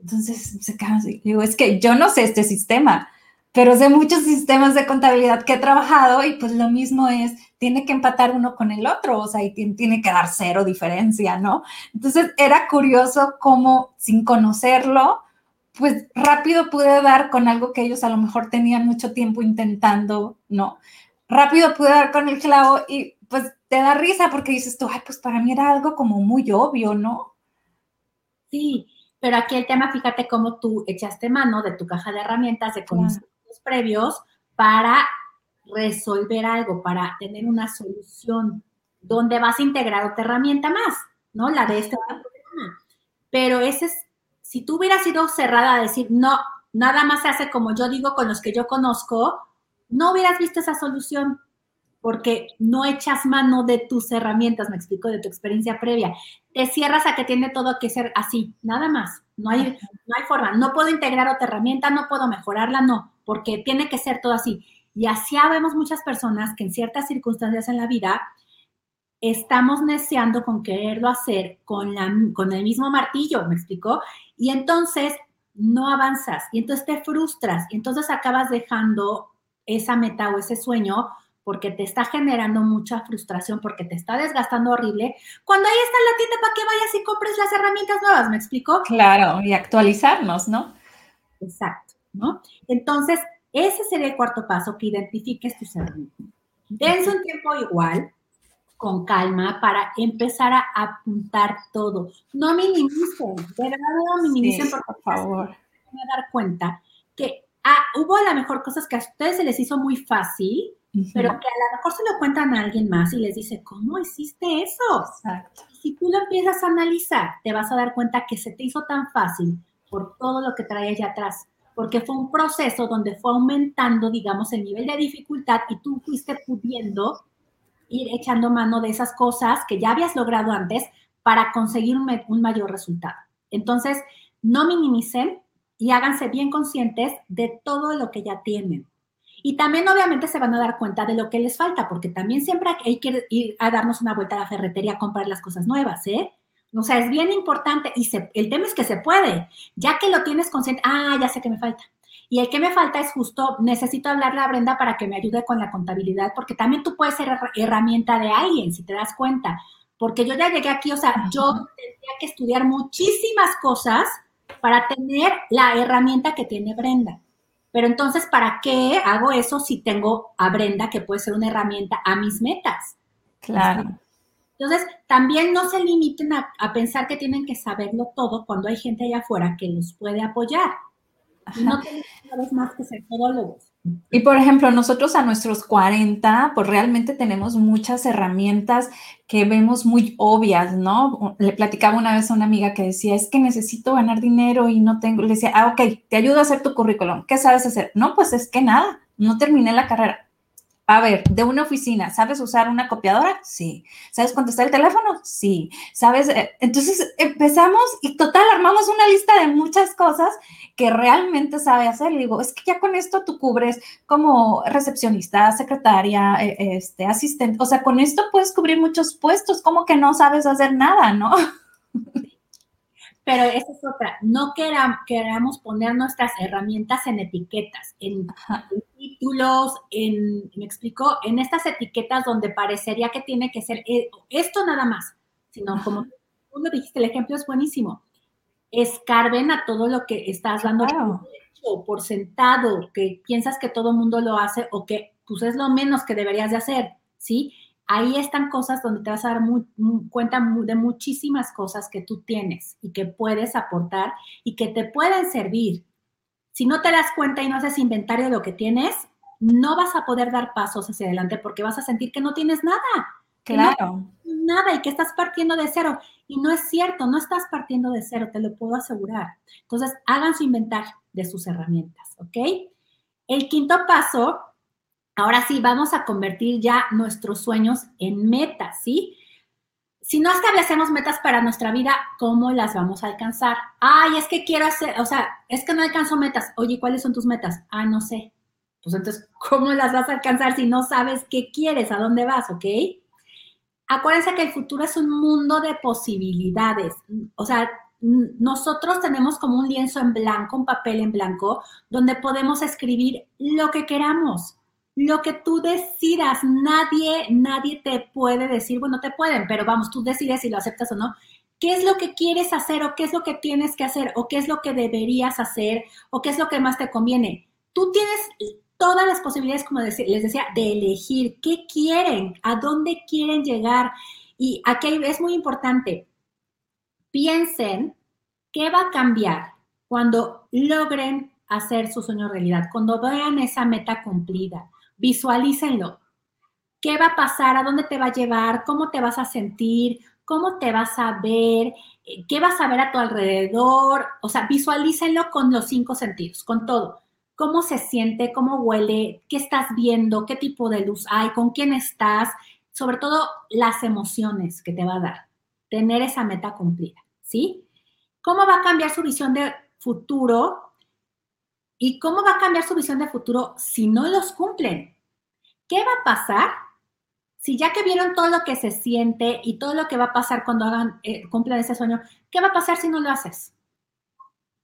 Entonces se queda así. Digo, es que yo no sé este sistema pero sé muchos sistemas de contabilidad que he trabajado y pues lo mismo es, tiene que empatar uno con el otro, o sea, y tiene que dar cero diferencia, ¿no? Entonces era curioso cómo sin conocerlo, pues rápido pude dar con algo que ellos a lo mejor tenían mucho tiempo intentando, ¿no? Rápido pude dar con el clavo y pues te da risa porque dices tú, ay, pues para mí era algo como muy obvio, ¿no? Sí, pero aquí el tema, fíjate cómo tú echaste mano de tu caja de herramientas de previos para resolver algo, para tener una solución donde vas a integrar otra herramienta más, ¿no? La de este programa. Pero ese es, si tú hubieras sido cerrada a decir, no, nada más se hace como yo digo con los que yo conozco, no hubieras visto esa solución porque no echas mano de tus herramientas, me explico, de tu experiencia previa. Te cierras a que tiene todo que ser así, nada más. No hay, no hay forma. No puedo integrar otra herramienta, no puedo mejorarla, no porque tiene que ser todo así. Y así vemos muchas personas que en ciertas circunstancias en la vida estamos neceando con quererlo hacer con, la, con el mismo martillo, ¿me explicó? Y entonces no avanzas y entonces te frustras y entonces acabas dejando esa meta o ese sueño porque te está generando mucha frustración, porque te está desgastando horrible, cuando ahí está la tienda para que vayas y compres las herramientas nuevas, ¿me explico? Claro, y actualizarnos, ¿no? Exacto. ¿No? Entonces, ese sería el cuarto paso, que identifiques tus herramientas. Dense un tiempo igual, con calma, para empezar a apuntar todo. No minimicen, de verdad no minimicen, por favor. Me a dar cuenta que ah, hubo a lo mejor cosas que a ustedes se les hizo muy fácil, pero que a lo mejor se lo cuentan a alguien más y les dice, ¿cómo hiciste eso? Exacto. Si tú lo empiezas a analizar, te vas a dar cuenta que se te hizo tan fácil por todo lo que traía allá atrás porque fue un proceso donde fue aumentando, digamos, el nivel de dificultad y tú fuiste pudiendo ir echando mano de esas cosas que ya habías logrado antes para conseguir un, mayor resultado. Entonces, no minimicen y háganse bien conscientes de todo lo que ya tienen. Y también obviamente se van a dar cuenta de lo que les falta, porque también siempre hay que ir a darnos una vuelta a la ferretería a comprar las cosas nuevas, ¿eh? O sea, es bien importante y el tema es que se puede, ya que lo tienes consciente, ah, ya sé que me falta. Y el que me falta es justo, necesito hablarle a Brenda para que me ayude con la contabilidad, porque también tú puedes ser herramienta de alguien, si te das cuenta. Porque yo ya llegué aquí, o sea, yo tendría que estudiar muchísimas cosas para tener la herramienta que tiene Brenda. Pero entonces, ¿para qué hago eso si tengo a Brenda, que puede ser una herramienta a mis metas? Claro. Entonces, también no se limiten a, pensar que tienen que saberlo todo cuando hay gente allá afuera que los puede apoyar. Y no tienen más que ser todólogos. Y por ejemplo, nosotros a nuestros 40, pues realmente tenemos muchas herramientas que vemos muy obvias, ¿no? Le platicaba una vez a una amiga que decía, es que necesito ganar dinero y no tengo, le decía, ah, ok, te ayudo a hacer tu currículum, ¿qué sabes hacer? No, pues es que nada, no terminé la carrera. A ver, de una oficina, ¿sabes usar una copiadora? Sí. ¿Sabes contestar el teléfono? Sí. ¿Sabes? Eh, entonces empezamos y total, armamos una lista de muchas cosas que realmente sabe hacer. Y digo, es que ya con esto tú cubres como recepcionista, secretaria, eh, este, asistente. O sea, con esto puedes cubrir muchos puestos, como que no sabes hacer nada, ¿no? <laughs> Pero esa es otra, no queramos poner nuestras herramientas en etiquetas, en, títulos, en, me explico, en estas etiquetas donde parecería que tiene que ser eh, esto nada más, sino como tú lo dijiste, el ejemplo es buenísimo. Escarben a todo lo que estás dando por, por sentado, que piensas que todo el mundo lo hace o que pues es lo menos que deberías de hacer, ¿sí? Ahí están cosas donde te vas a dar cuenta de muchísimas cosas que tú tienes y que puedes aportar y que te pueden servir. Si no te das cuenta y no haces inventario de lo que tienes, no vas a poder dar pasos hacia adelante porque vas a sentir que no tienes nada. Claro. nada y que estás partiendo de cero. Y no es cierto, no estás partiendo de cero, te lo puedo asegurar. Entonces, hagan su inventario de sus herramientas, ¿ok? El quinto paso Ahora sí, vamos a convertir ya nuestros sueños en metas, ¿sí? Si no establecemos metas para nuestra vida, ¿cómo las vamos a alcanzar? Ay, es que quiero hacer, o sea, es que no alcanzo metas. Oye, ¿cuáles son tus metas? Ah, no sé. Pues entonces, <laughs> ¿cómo las vas a alcanzar si no sabes qué quieres, a dónde vas, ok? Acuérdense que el futuro es un mundo de posibilidades. O sea, nosotros tenemos como un lienzo en blanco, un papel en blanco, donde podemos escribir lo que queramos lo que tú decidas, nadie, nadie te puede decir, bueno, te pueden, pero vamos, tú decides si lo aceptas o no. ¿Qué es lo que quieres hacer o qué es lo que tienes que hacer o qué es lo que deberías hacer o qué es lo que más te conviene? Tú tienes todas las posibilidades, como les decía, de elegir qué quieren, a dónde quieren llegar. Y aquí es muy importante, piensen qué va a cambiar cuando logren hacer su sueño realidad, cuando vean esa meta cumplida visualícenlo. ¿Qué va a pasar? ¿A dónde te va a llevar? ¿Cómo te vas a sentir? ¿Cómo te vas a ver? ¿Qué vas a ver a tu alrededor? O sea, visualícenlo con los cinco sentidos, con todo. ¿Cómo se siente? ¿Cómo huele? ¿Qué estás viendo? ¿Qué tipo de luz hay? ¿Con quién estás? Sobre todo las emociones que te va a dar. Tener esa meta cumplida, ¿sí? ¿Cómo va a cambiar su visión de futuro ¿Y cómo va a cambiar su visión de futuro si no los cumplen? ¿Qué va a pasar si ya que vieron todo lo que se siente y todo lo que va a pasar cuando hagan, eh, cumplan ese sueño, ¿qué va a pasar si no lo haces?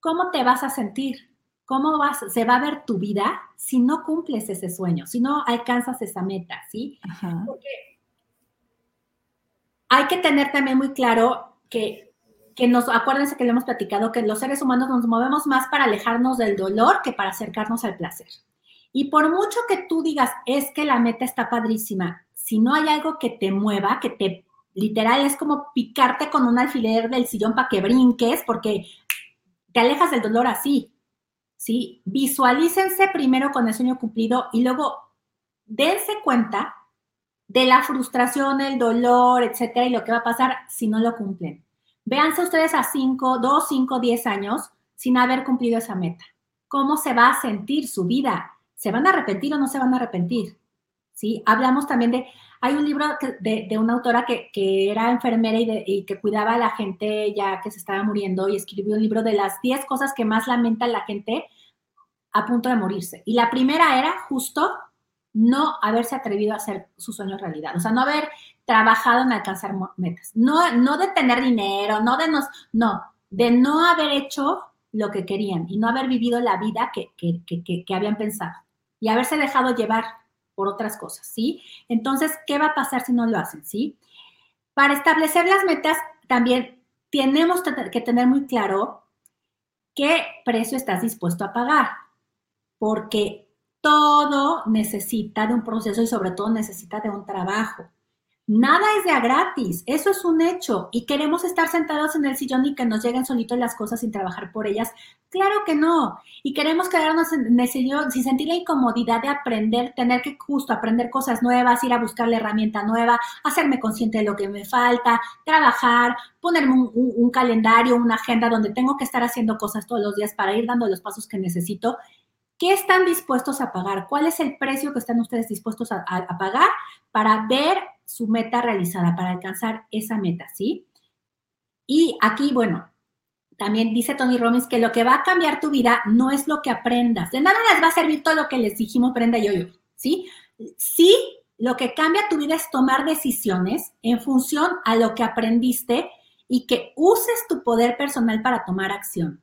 ¿Cómo te vas a sentir? ¿Cómo vas, se va a ver tu vida si no cumples ese sueño, si no alcanzas esa meta, ¿sí? Porque hay que tener también muy claro que que nos, acuérdense que le hemos platicado que los seres humanos nos movemos más para alejarnos del dolor que para acercarnos al placer. Y por mucho que tú digas, es que la meta está padrísima, si no hay algo que te mueva, que te, literal, es como picarte con un alfiler del sillón para que brinques, porque te alejas del dolor así, ¿sí? Visualícense primero con el sueño cumplido y luego dense cuenta de la frustración, el dolor, etcétera, y lo que va a pasar si no lo cumplen. Véanse ustedes a 5, 2, 5, 10 años sin haber cumplido esa meta. ¿Cómo se va a sentir su vida? ¿Se van a arrepentir o no se van a arrepentir? ¿Sí? Hablamos también de, hay un libro de, de una autora que, que era enfermera y, y, que cuidaba a la gente ya que se estaba muriendo y escribió un libro de las 10 cosas que más lamenta la gente a punto de morirse. Y la primera era justo no haberse atrevido a hacer su sueño realidad, o sea, no haber trabajado en alcanzar metas, no, no de tener dinero, no de nos, no, de no haber hecho lo que querían y no haber vivido la vida que, que, que, que habían pensado y haberse dejado llevar por otras cosas, ¿sí? Entonces, ¿qué va a pasar si no lo hacen, sí? Para establecer las metas, también tenemos que tener muy claro qué precio estás dispuesto a pagar, porque todo necesita de un proceso y sobre todo necesita de un trabajo. Nada es de a gratis, eso es un hecho. Y queremos estar sentados en el sillón y que nos lleguen solitos las cosas sin trabajar por ellas. Claro que no. Y queremos quedarnos en sin sentir la incomodidad de aprender, tener que justo aprender cosas nuevas, ir a buscar la herramienta nueva, hacerme consciente de lo que me falta, trabajar, ponerme un calendario, una agenda donde tengo que estar haciendo cosas todos los días para ir dando los pasos que necesito ¿Qué están dispuestos a pagar? ¿Cuál es el precio que están ustedes dispuestos a, pagar para ver su meta realizada, para alcanzar esa meta, ¿sí? Y aquí, bueno, también dice Tony Robbins que lo que va a cambiar tu vida no es lo que aprendas. De nada les va a servir todo lo que les dijimos, Brenda y yo, ¿sí? Sí, lo que cambia tu vida es tomar decisiones en función a lo que aprendiste y que uses tu poder personal para tomar acción.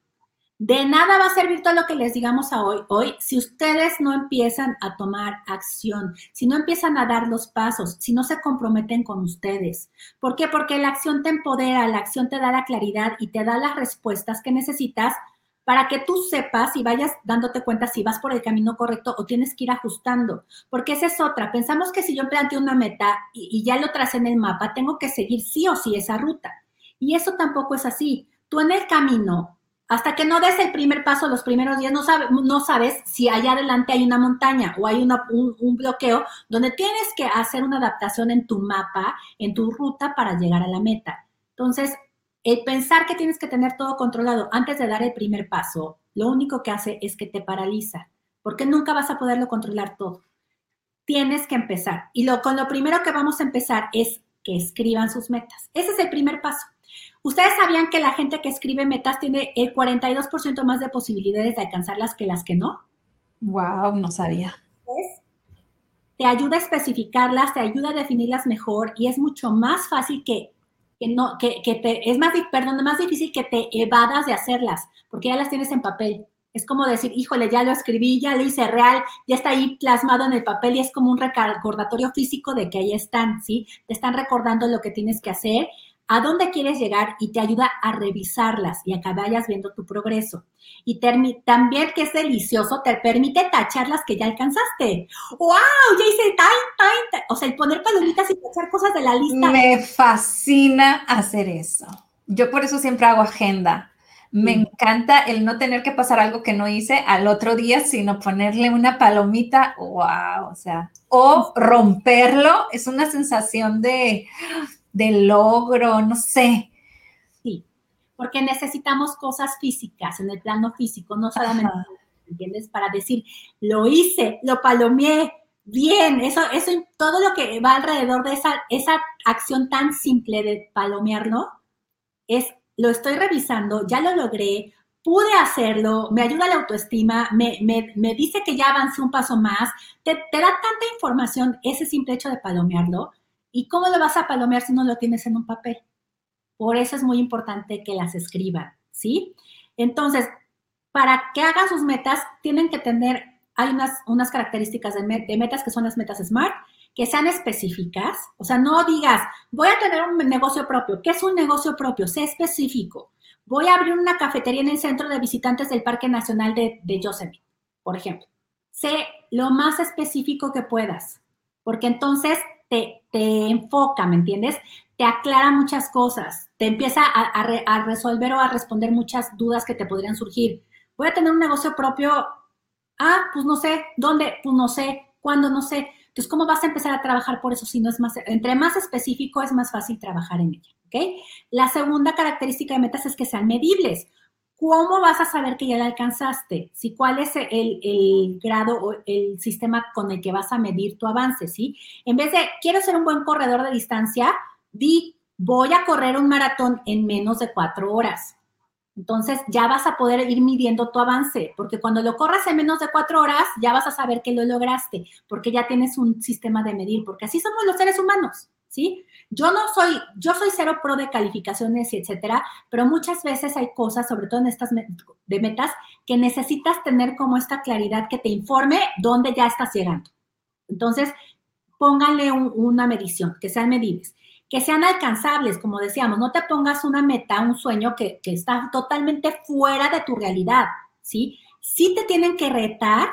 De nada va a servir todo lo que les digamos hoy, hoy si ustedes no empiezan a tomar acción, si no empiezan a dar los pasos, si no se comprometen con ustedes. ¿Por qué? Porque la acción te empodera, la acción te da la claridad y te da las respuestas que necesitas para que tú sepas y vayas dándote cuenta si vas por el camino correcto o tienes que ir ajustando. Porque esa es otra. Pensamos que si yo planteo una meta y, y ya lo tracé en el mapa, tengo que seguir sí o sí esa ruta. Y eso tampoco es así. Tú en el camino hasta que no des el primer paso los primeros días, no, sabes si allá adelante hay una montaña o hay un, bloqueo donde tienes que hacer una adaptación en tu mapa, en tu ruta para llegar a la meta. Entonces, el pensar que tienes que tener todo controlado antes de dar el primer paso, lo único que hace es que te paraliza, porque nunca vas a poderlo controlar todo. Tienes que empezar. Y lo, con lo primero que vamos a empezar es que escriban sus metas. Ese es el primer paso. ¿Ustedes sabían que la gente que escribe metas tiene el 42% más de posibilidades de alcanzarlas que las que no? Wow, no sabía. Te ayuda a especificarlas, te ayuda a definirlas mejor y es mucho más fácil que, no, que, te, es más, perdón, más difícil que te evadas de hacerlas, porque ya las tienes en papel. Es como decir, híjole, ya lo escribí, ya lo hice real, ya está ahí plasmado en el papel y es como un recordatorio físico de que ahí están, ¿sí? Te están recordando lo que tienes que hacer a dónde quieres llegar y te ayuda a revisarlas y a que vayas viendo tu progreso. Y también, que es delicioso, te permite tachar las que ya alcanzaste. ¡Wow! Ya hice time, time, O sea, el poner palomitas y tachar cosas de la lista. Me fascina hacer eso. Yo por eso siempre hago agenda. Me encanta el no tener que pasar algo que no hice al otro día, sino ponerle una palomita, wow, o sea, o romperlo, es una sensación de, de logro, no sé. Sí, porque necesitamos cosas físicas en el plano físico, no solamente, ¿entiendes? Para decir, lo hice, lo palomeé, bien, eso, eso, todo lo que va alrededor de esa, esa acción tan simple de palomearlo, es, lo estoy revisando, ya lo logré, pude hacerlo, me ayuda la autoestima, me, me, dice que ya avancé un paso más, te, te, da tanta información ese simple hecho de palomearlo, ¿Y cómo lo vas a palomear si no lo tienes en un papel? Por eso es muy importante que las escriban, ¿sí? Entonces, para que hagan sus metas, tienen que tener, hay unas, unas características de, metas que son las metas SMART, que sean específicas, o sea, no digas, voy a tener un negocio propio. ¿Qué es un negocio propio? Sé específico. Voy a abrir una cafetería en el centro de visitantes del Parque Nacional de, de Yosemite, por ejemplo. Sé lo más específico que puedas, porque entonces te, enfoca, ¿me entiendes? Te aclara muchas cosas, te empieza a, resolver o a responder muchas dudas que te podrían surgir. Voy a tener un negocio propio, ah, pues no sé, ¿dónde? Pues no sé, ¿cuándo? No sé. Entonces, ¿cómo vas a empezar a trabajar por eso si no es más, entre más específico es más fácil trabajar en ella, ¿ok? La segunda característica de metas es que sean medibles. ¿Cómo vas a saber que ya la alcanzaste? Si cuál es el, grado o el sistema con el que vas a medir tu avance, ¿sí? En vez de, quiero ser un buen corredor de distancia, di, voy a correr un maratón en menos de cuatro horas. Entonces ya vas a poder ir midiendo tu avance, porque cuando lo corras en menos de cuatro horas, ya vas a saber que lo lograste, porque ya tienes un sistema de medir, porque así somos los seres humanos, Yo no soy, yo soy cero pro de calificaciones y etcétera, pero muchas veces hay cosas, sobre todo en estas de metas, que necesitas tener como esta claridad que te informe dónde ya estás llegando. Entonces, pónganle una medición, que sean medibles, que sean alcanzables, como decíamos, no te pongas una meta, un sueño que, que está totalmente fuera de tu realidad, ¿sí? Sí te tienen que retar,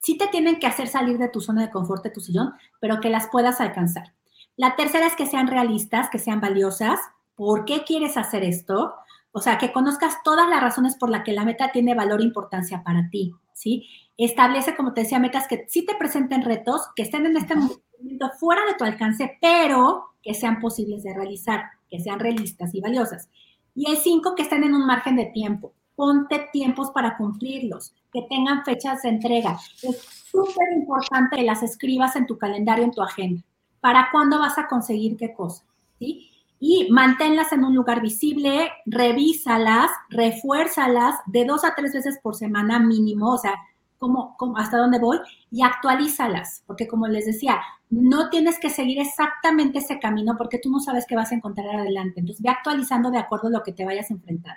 sí te tienen que hacer salir de tu zona de confort, de tu sillón, pero que las puedas alcanzar. La tercera es que sean realistas, que sean valiosas. ¿Por qué quieres hacer esto? O sea, que conozcas todas las razones por las que la meta tiene valor e importancia para ti, ¿sí? Establece, como te decía, metas que sí te presenten retos, que estén en este momento fuera de tu alcance, pero que sean posibles de realizar, que sean realistas y valiosas. Y el cinco, que estén en un margen de tiempo. Ponte tiempos para cumplirlos, que tengan fechas de entrega. Es súper importante que las escribas en tu calendario, en tu agenda. ¿Para cuándo vas a conseguir qué cosa? ¿Sí? y manténlas en un lugar visible, revísalas, refuérzalas de dos a tres veces por semana mínimo, o sea, como, hasta dónde voy, y actualízalas, porque como les decía, no tienes que seguir exactamente ese camino porque tú no sabes qué vas a encontrar adelante. Entonces, ve actualizando de acuerdo a lo que te vayas a enfrentar.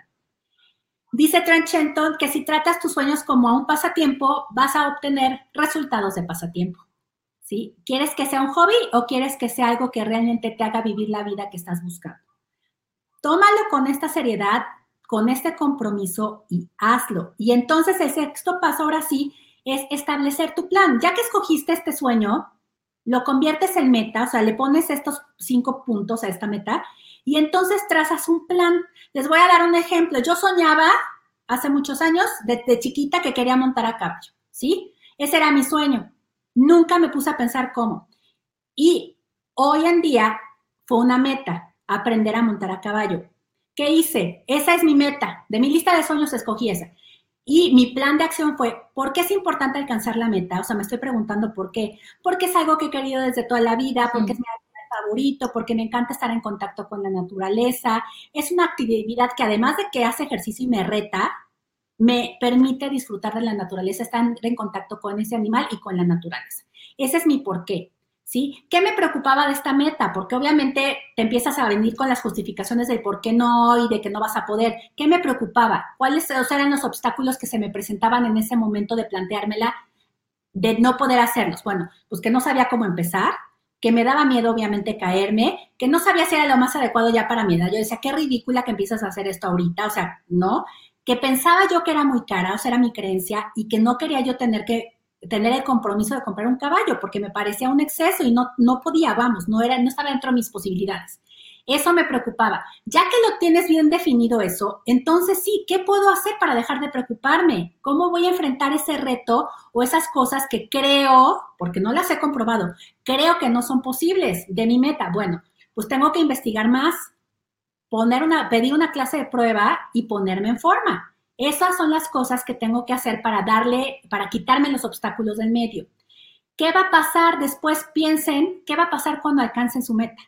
Dice Tranchenton que si tratas tus sueños como a un pasatiempo, vas a obtener resultados de pasatiempo. ¿Sí? ¿Quieres que sea un hobby o quieres que sea algo que realmente te haga vivir la vida que estás buscando? Tómalo con esta seriedad, con este compromiso y hazlo. Y entonces el sexto paso ahora sí es establecer tu plan. Ya que escogiste este sueño, lo conviertes en meta, o sea, le pones estos cinco puntos a esta meta y entonces trazas un plan. Les voy a dar un ejemplo. Yo soñaba hace muchos años, desde chiquita, que quería montar a caballo, ¿sí? Ese era mi sueño. Nunca me puse a pensar cómo. Y hoy en día fue una meta, aprender a montar a caballo. ¿Qué hice? Esa es mi meta. De mi lista de sueños escogí esa. Y mi plan de acción fue, ¿por qué es importante alcanzar la meta? O sea, me estoy preguntando por qué. Porque es algo que he querido desde toda la vida, porque es mi favorito, porque me encanta estar en contacto con la naturaleza. Es una actividad que además de que hace ejercicio y me reta, me permite disfrutar de la naturaleza, estar en contacto con ese animal y con la naturaleza. Ese es mi porqué. ¿Sí? ¿Qué me preocupaba de esta meta? Porque obviamente te empiezas a venir con las justificaciones del por qué no y de que no vas a poder. ¿Qué me preocupaba? ¿Cuáles eran los obstáculos que se me presentaban en ese momento de planteármela, de no poder hacerlos? Bueno, pues que no sabía cómo empezar, que me daba miedo obviamente caerme, que no sabía si era lo más adecuado ya para mi edad. Yo decía, qué ridícula que empiezas a hacer esto ahorita, o sea, no que pensaba yo que era muy cara, o sea, era mi creencia, y que no quería yo tener que tener el compromiso de comprar un caballo, porque me parecía un exceso y no, no podía, vamos, no, era, no estaba dentro de mis posibilidades. Eso me preocupaba. Ya que lo tienes bien definido eso, entonces sí, ¿qué puedo hacer para dejar de preocuparme? ¿Cómo voy a enfrentar ese reto o esas cosas que creo, porque no las he comprobado, creo que no son posibles de mi meta? Bueno, pues tengo que investigar más, poner una, pedir una clase de prueba y ponerme en forma. Esas son las cosas que tengo que hacer para darle, para quitarme los obstáculos del medio. ¿Qué va a pasar después? Piensen, ¿qué va a pasar cuando alcancen su meta?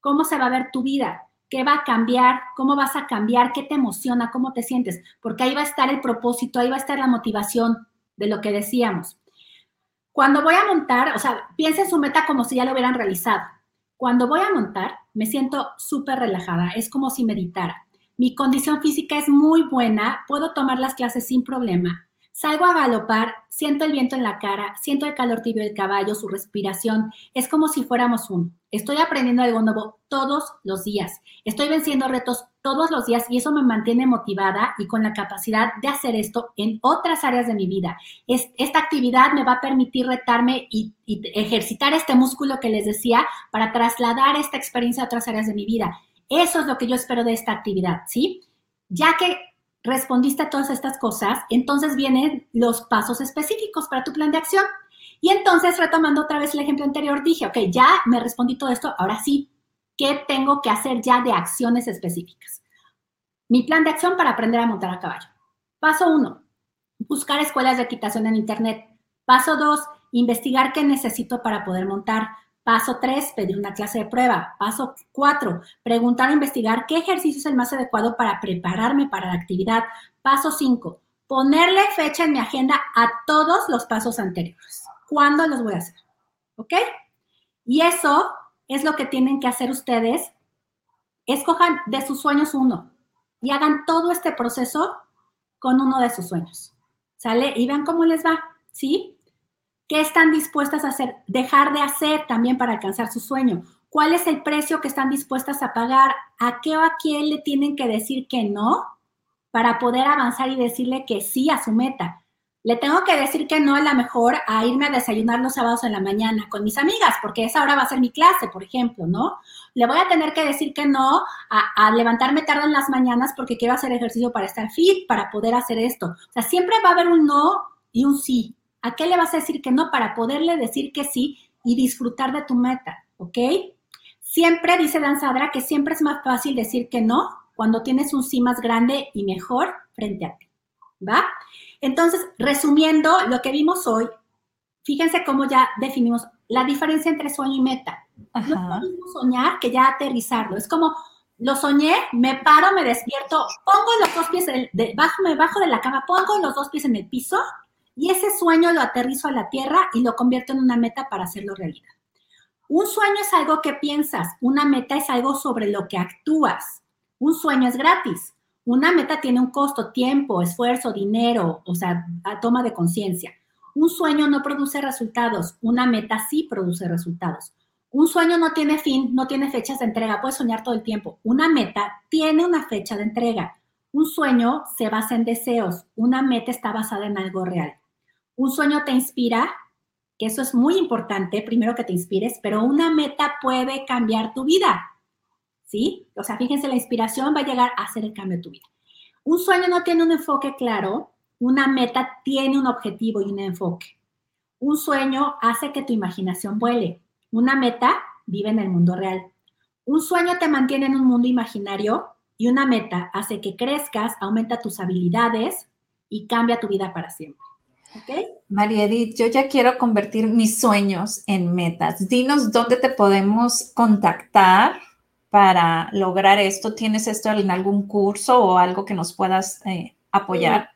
¿Cómo se va a ver tu vida? ¿Qué va a cambiar? ¿Cómo vas a cambiar? ¿Qué te emociona? ¿Cómo te sientes? Porque ahí va a estar el propósito, ahí va a estar la motivación de lo que decíamos. Cuando voy a montar, o sea, piensen su meta como si ya lo hubieran realizado. Cuando voy a montar, me siento súper relajada, es como si meditara. Mi condición física es muy buena, puedo tomar las clases sin problema. Salgo a galopar, siento el viento en la cara, siento el calor tibio del caballo, su respiración. Es como si fuéramos uno. Estoy aprendiendo algo nuevo todos los días. Estoy venciendo retos todos los días y eso me mantiene motivada y con la capacidad de hacer esto en otras áreas de mi vida. esta actividad me va a permitir retarme y, y ejercitar este músculo que les decía para trasladar esta experiencia a otras áreas de mi vida. Eso es lo que yo espero de esta actividad, ¿sí? Ya que respondiste a todas estas cosas, entonces vienen los pasos específicos para tu plan de acción. Y entonces, retomando otra vez el ejemplo anterior, dije, ok, ya me respondí todo esto, ahora sí, ¿qué tengo que hacer ya de acciones específicas? Mi plan de acción para aprender a montar a caballo. Paso uno, buscar escuelas de equitación en Internet. Paso dos, investigar qué necesito para poder montar. Paso 3, pedir una clase de prueba. Paso 4, preguntar o investigar qué ejercicio es el más adecuado para prepararme para la actividad. Paso 5, ponerle fecha en mi agenda a todos los pasos anteriores. ¿Cuándo los voy a hacer? ¿Ok? Y eso es lo que tienen que hacer ustedes. Escojan de sus sueños uno y hagan todo este proceso con uno de sus sueños. ¿Sale? Y vean cómo les va. ¿Sí? ¿Qué están dispuestas a hacer, dejar de hacer también para alcanzar su sueño? ¿Cuál es el precio que están dispuestas a pagar? ¿A qué o a quién le tienen que decir que no para poder avanzar y decirle que sí a su meta? Le tengo que decir que no a lo mejor a irme a desayunar los sábados en la mañana con mis amigas, porque esa hora va a ser mi clase, por ejemplo, ¿no? Le voy a tener que decir que no a, levantarme tarde en las mañanas porque quiero hacer ejercicio para estar fit, para poder hacer esto. O sea, siempre va a haber un no y un sí. ¿A qué le vas a decir que no para poderle decir que sí y disfrutar de tu meta, ¿ok? Siempre dice Dan Sadra que siempre es más fácil decir que no cuando tienes un sí más grande y mejor frente a ti, ¿va? Entonces, resumiendo lo que vimos hoy, fíjense cómo ya definimos la diferencia entre sueño y meta. No es lo mismo soñar que ya aterrizarlo. Es como, lo soñé, me paro, me despierto, pongo los dos pies, debajo, me bajo de la cama, pongo los dos pies en el piso y ese sueño lo aterrizo a la tierra y lo convierto en una meta para hacerlo realidad. Un sueño es algo que piensas, una meta es algo sobre lo que actúas. Un sueño es gratis, una meta tiene un costo, tiempo, esfuerzo, dinero, o sea, toma de conciencia. Un sueño no produce resultados, una meta sí produce resultados. Un sueño no tiene fin, no tiene fechas de entrega, puedes soñar todo el tiempo. Una meta tiene una fecha de entrega. Un sueño se basa en deseos, una meta está basada en algo real. Un sueño te inspira, eso es muy importante, primero que te inspires, pero una meta puede cambiar tu vida. ¿Sí? O sea, fíjense, la inspiración va a llegar a hacer el cambio de tu vida. Un sueño no tiene un enfoque claro, una meta tiene un objetivo y un enfoque. Un sueño hace que tu imaginación vuele. Una meta vive en el mundo real. Un sueño te mantiene en un mundo imaginario y una meta hace que crezcas, aumenta tus habilidades y cambia tu vida para siempre. ¿Okay? María Edith, yo ya quiero convertir mis sueños en metas. Dinos dónde te podemos contactar para lograr esto? ¿Tienes esto en algún curso o algo que nos puedas eh, apoyar?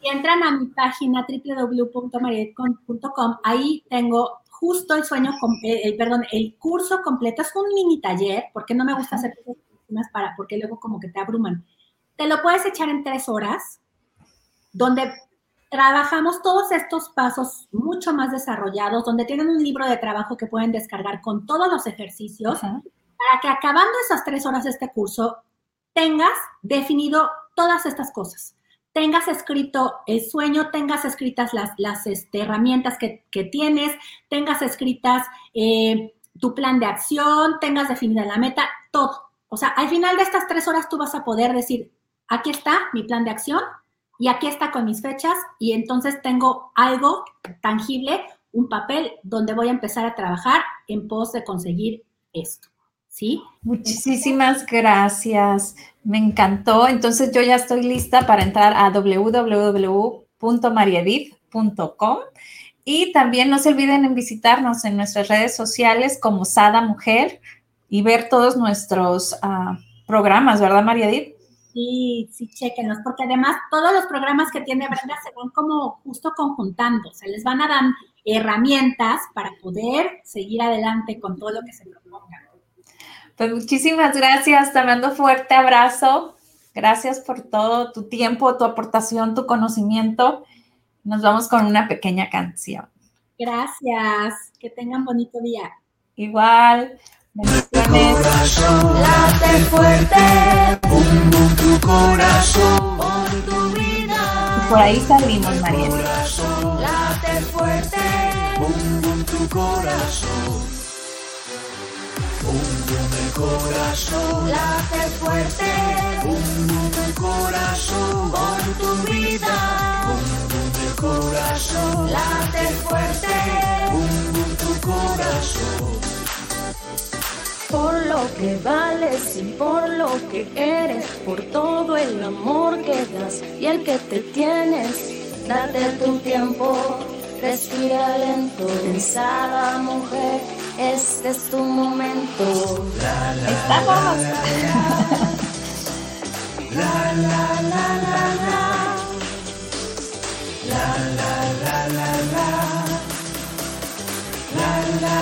Si entran a mi página www.marietcon.com, ahí tengo justo el sueño, el, perdón, el curso completo. Es un mini taller, porque no me gusta hacer cosas para, porque luego como que te abruman. Te lo puedes echar en tres horas, donde trabajamos todos estos pasos mucho más desarrollados, donde tienen un libro de trabajo que pueden descargar con todos los ejercicios para que acabando esas tres horas de este curso tengas definido todas estas cosas. Tengas escrito el sueño, tengas escritas las, este, herramientas que, tienes, tengas escritas eh, tu plan de acción, tengas definida la meta, todo. O sea, al final de estas tres horas tú vas a poder decir, aquí está mi plan de acción y aquí está con mis fechas y entonces tengo algo tangible, un papel donde voy a empezar a trabajar en pos de conseguir esto. ¿Sí? Muchísimas gracias, me encantó. Entonces yo ya estoy lista para entrar a www.mariedith.com y también no se olviden en visitarnos en nuestras redes sociales como Sada Mujer y ver todos nuestros uh, programas, ¿verdad, Mariedith? Sí, sí, chequenlos, porque además todos los programas que tiene Brenda se van como justo conjuntando, se les van a dar herramientas para poder seguir adelante con todo lo que se proponga. Pues muchísimas gracias, te mando fuerte abrazo. Gracias por todo tu tiempo, tu aportación, tu conocimiento. Nos vamos con una pequeña canción. Gracias, que tengan bonito día. Igual. Corazón, late fuerte, pum, pum, tu corazón, por tu vida. Y por ahí salimos, María. Late fuerte, pum, pum, tu corazón corazón. Late fuerte, un de corazón. Por tu vida, un de corazón. Late fuerte, tu corazón. Por lo que vales y por lo que eres, por todo el amor que das y el que te tienes, date tu tiempo, respira lento, pensada mujer este es tu momento. La, la, Estamos. La, la, la, la, la. La, la, la, la, la. La, la,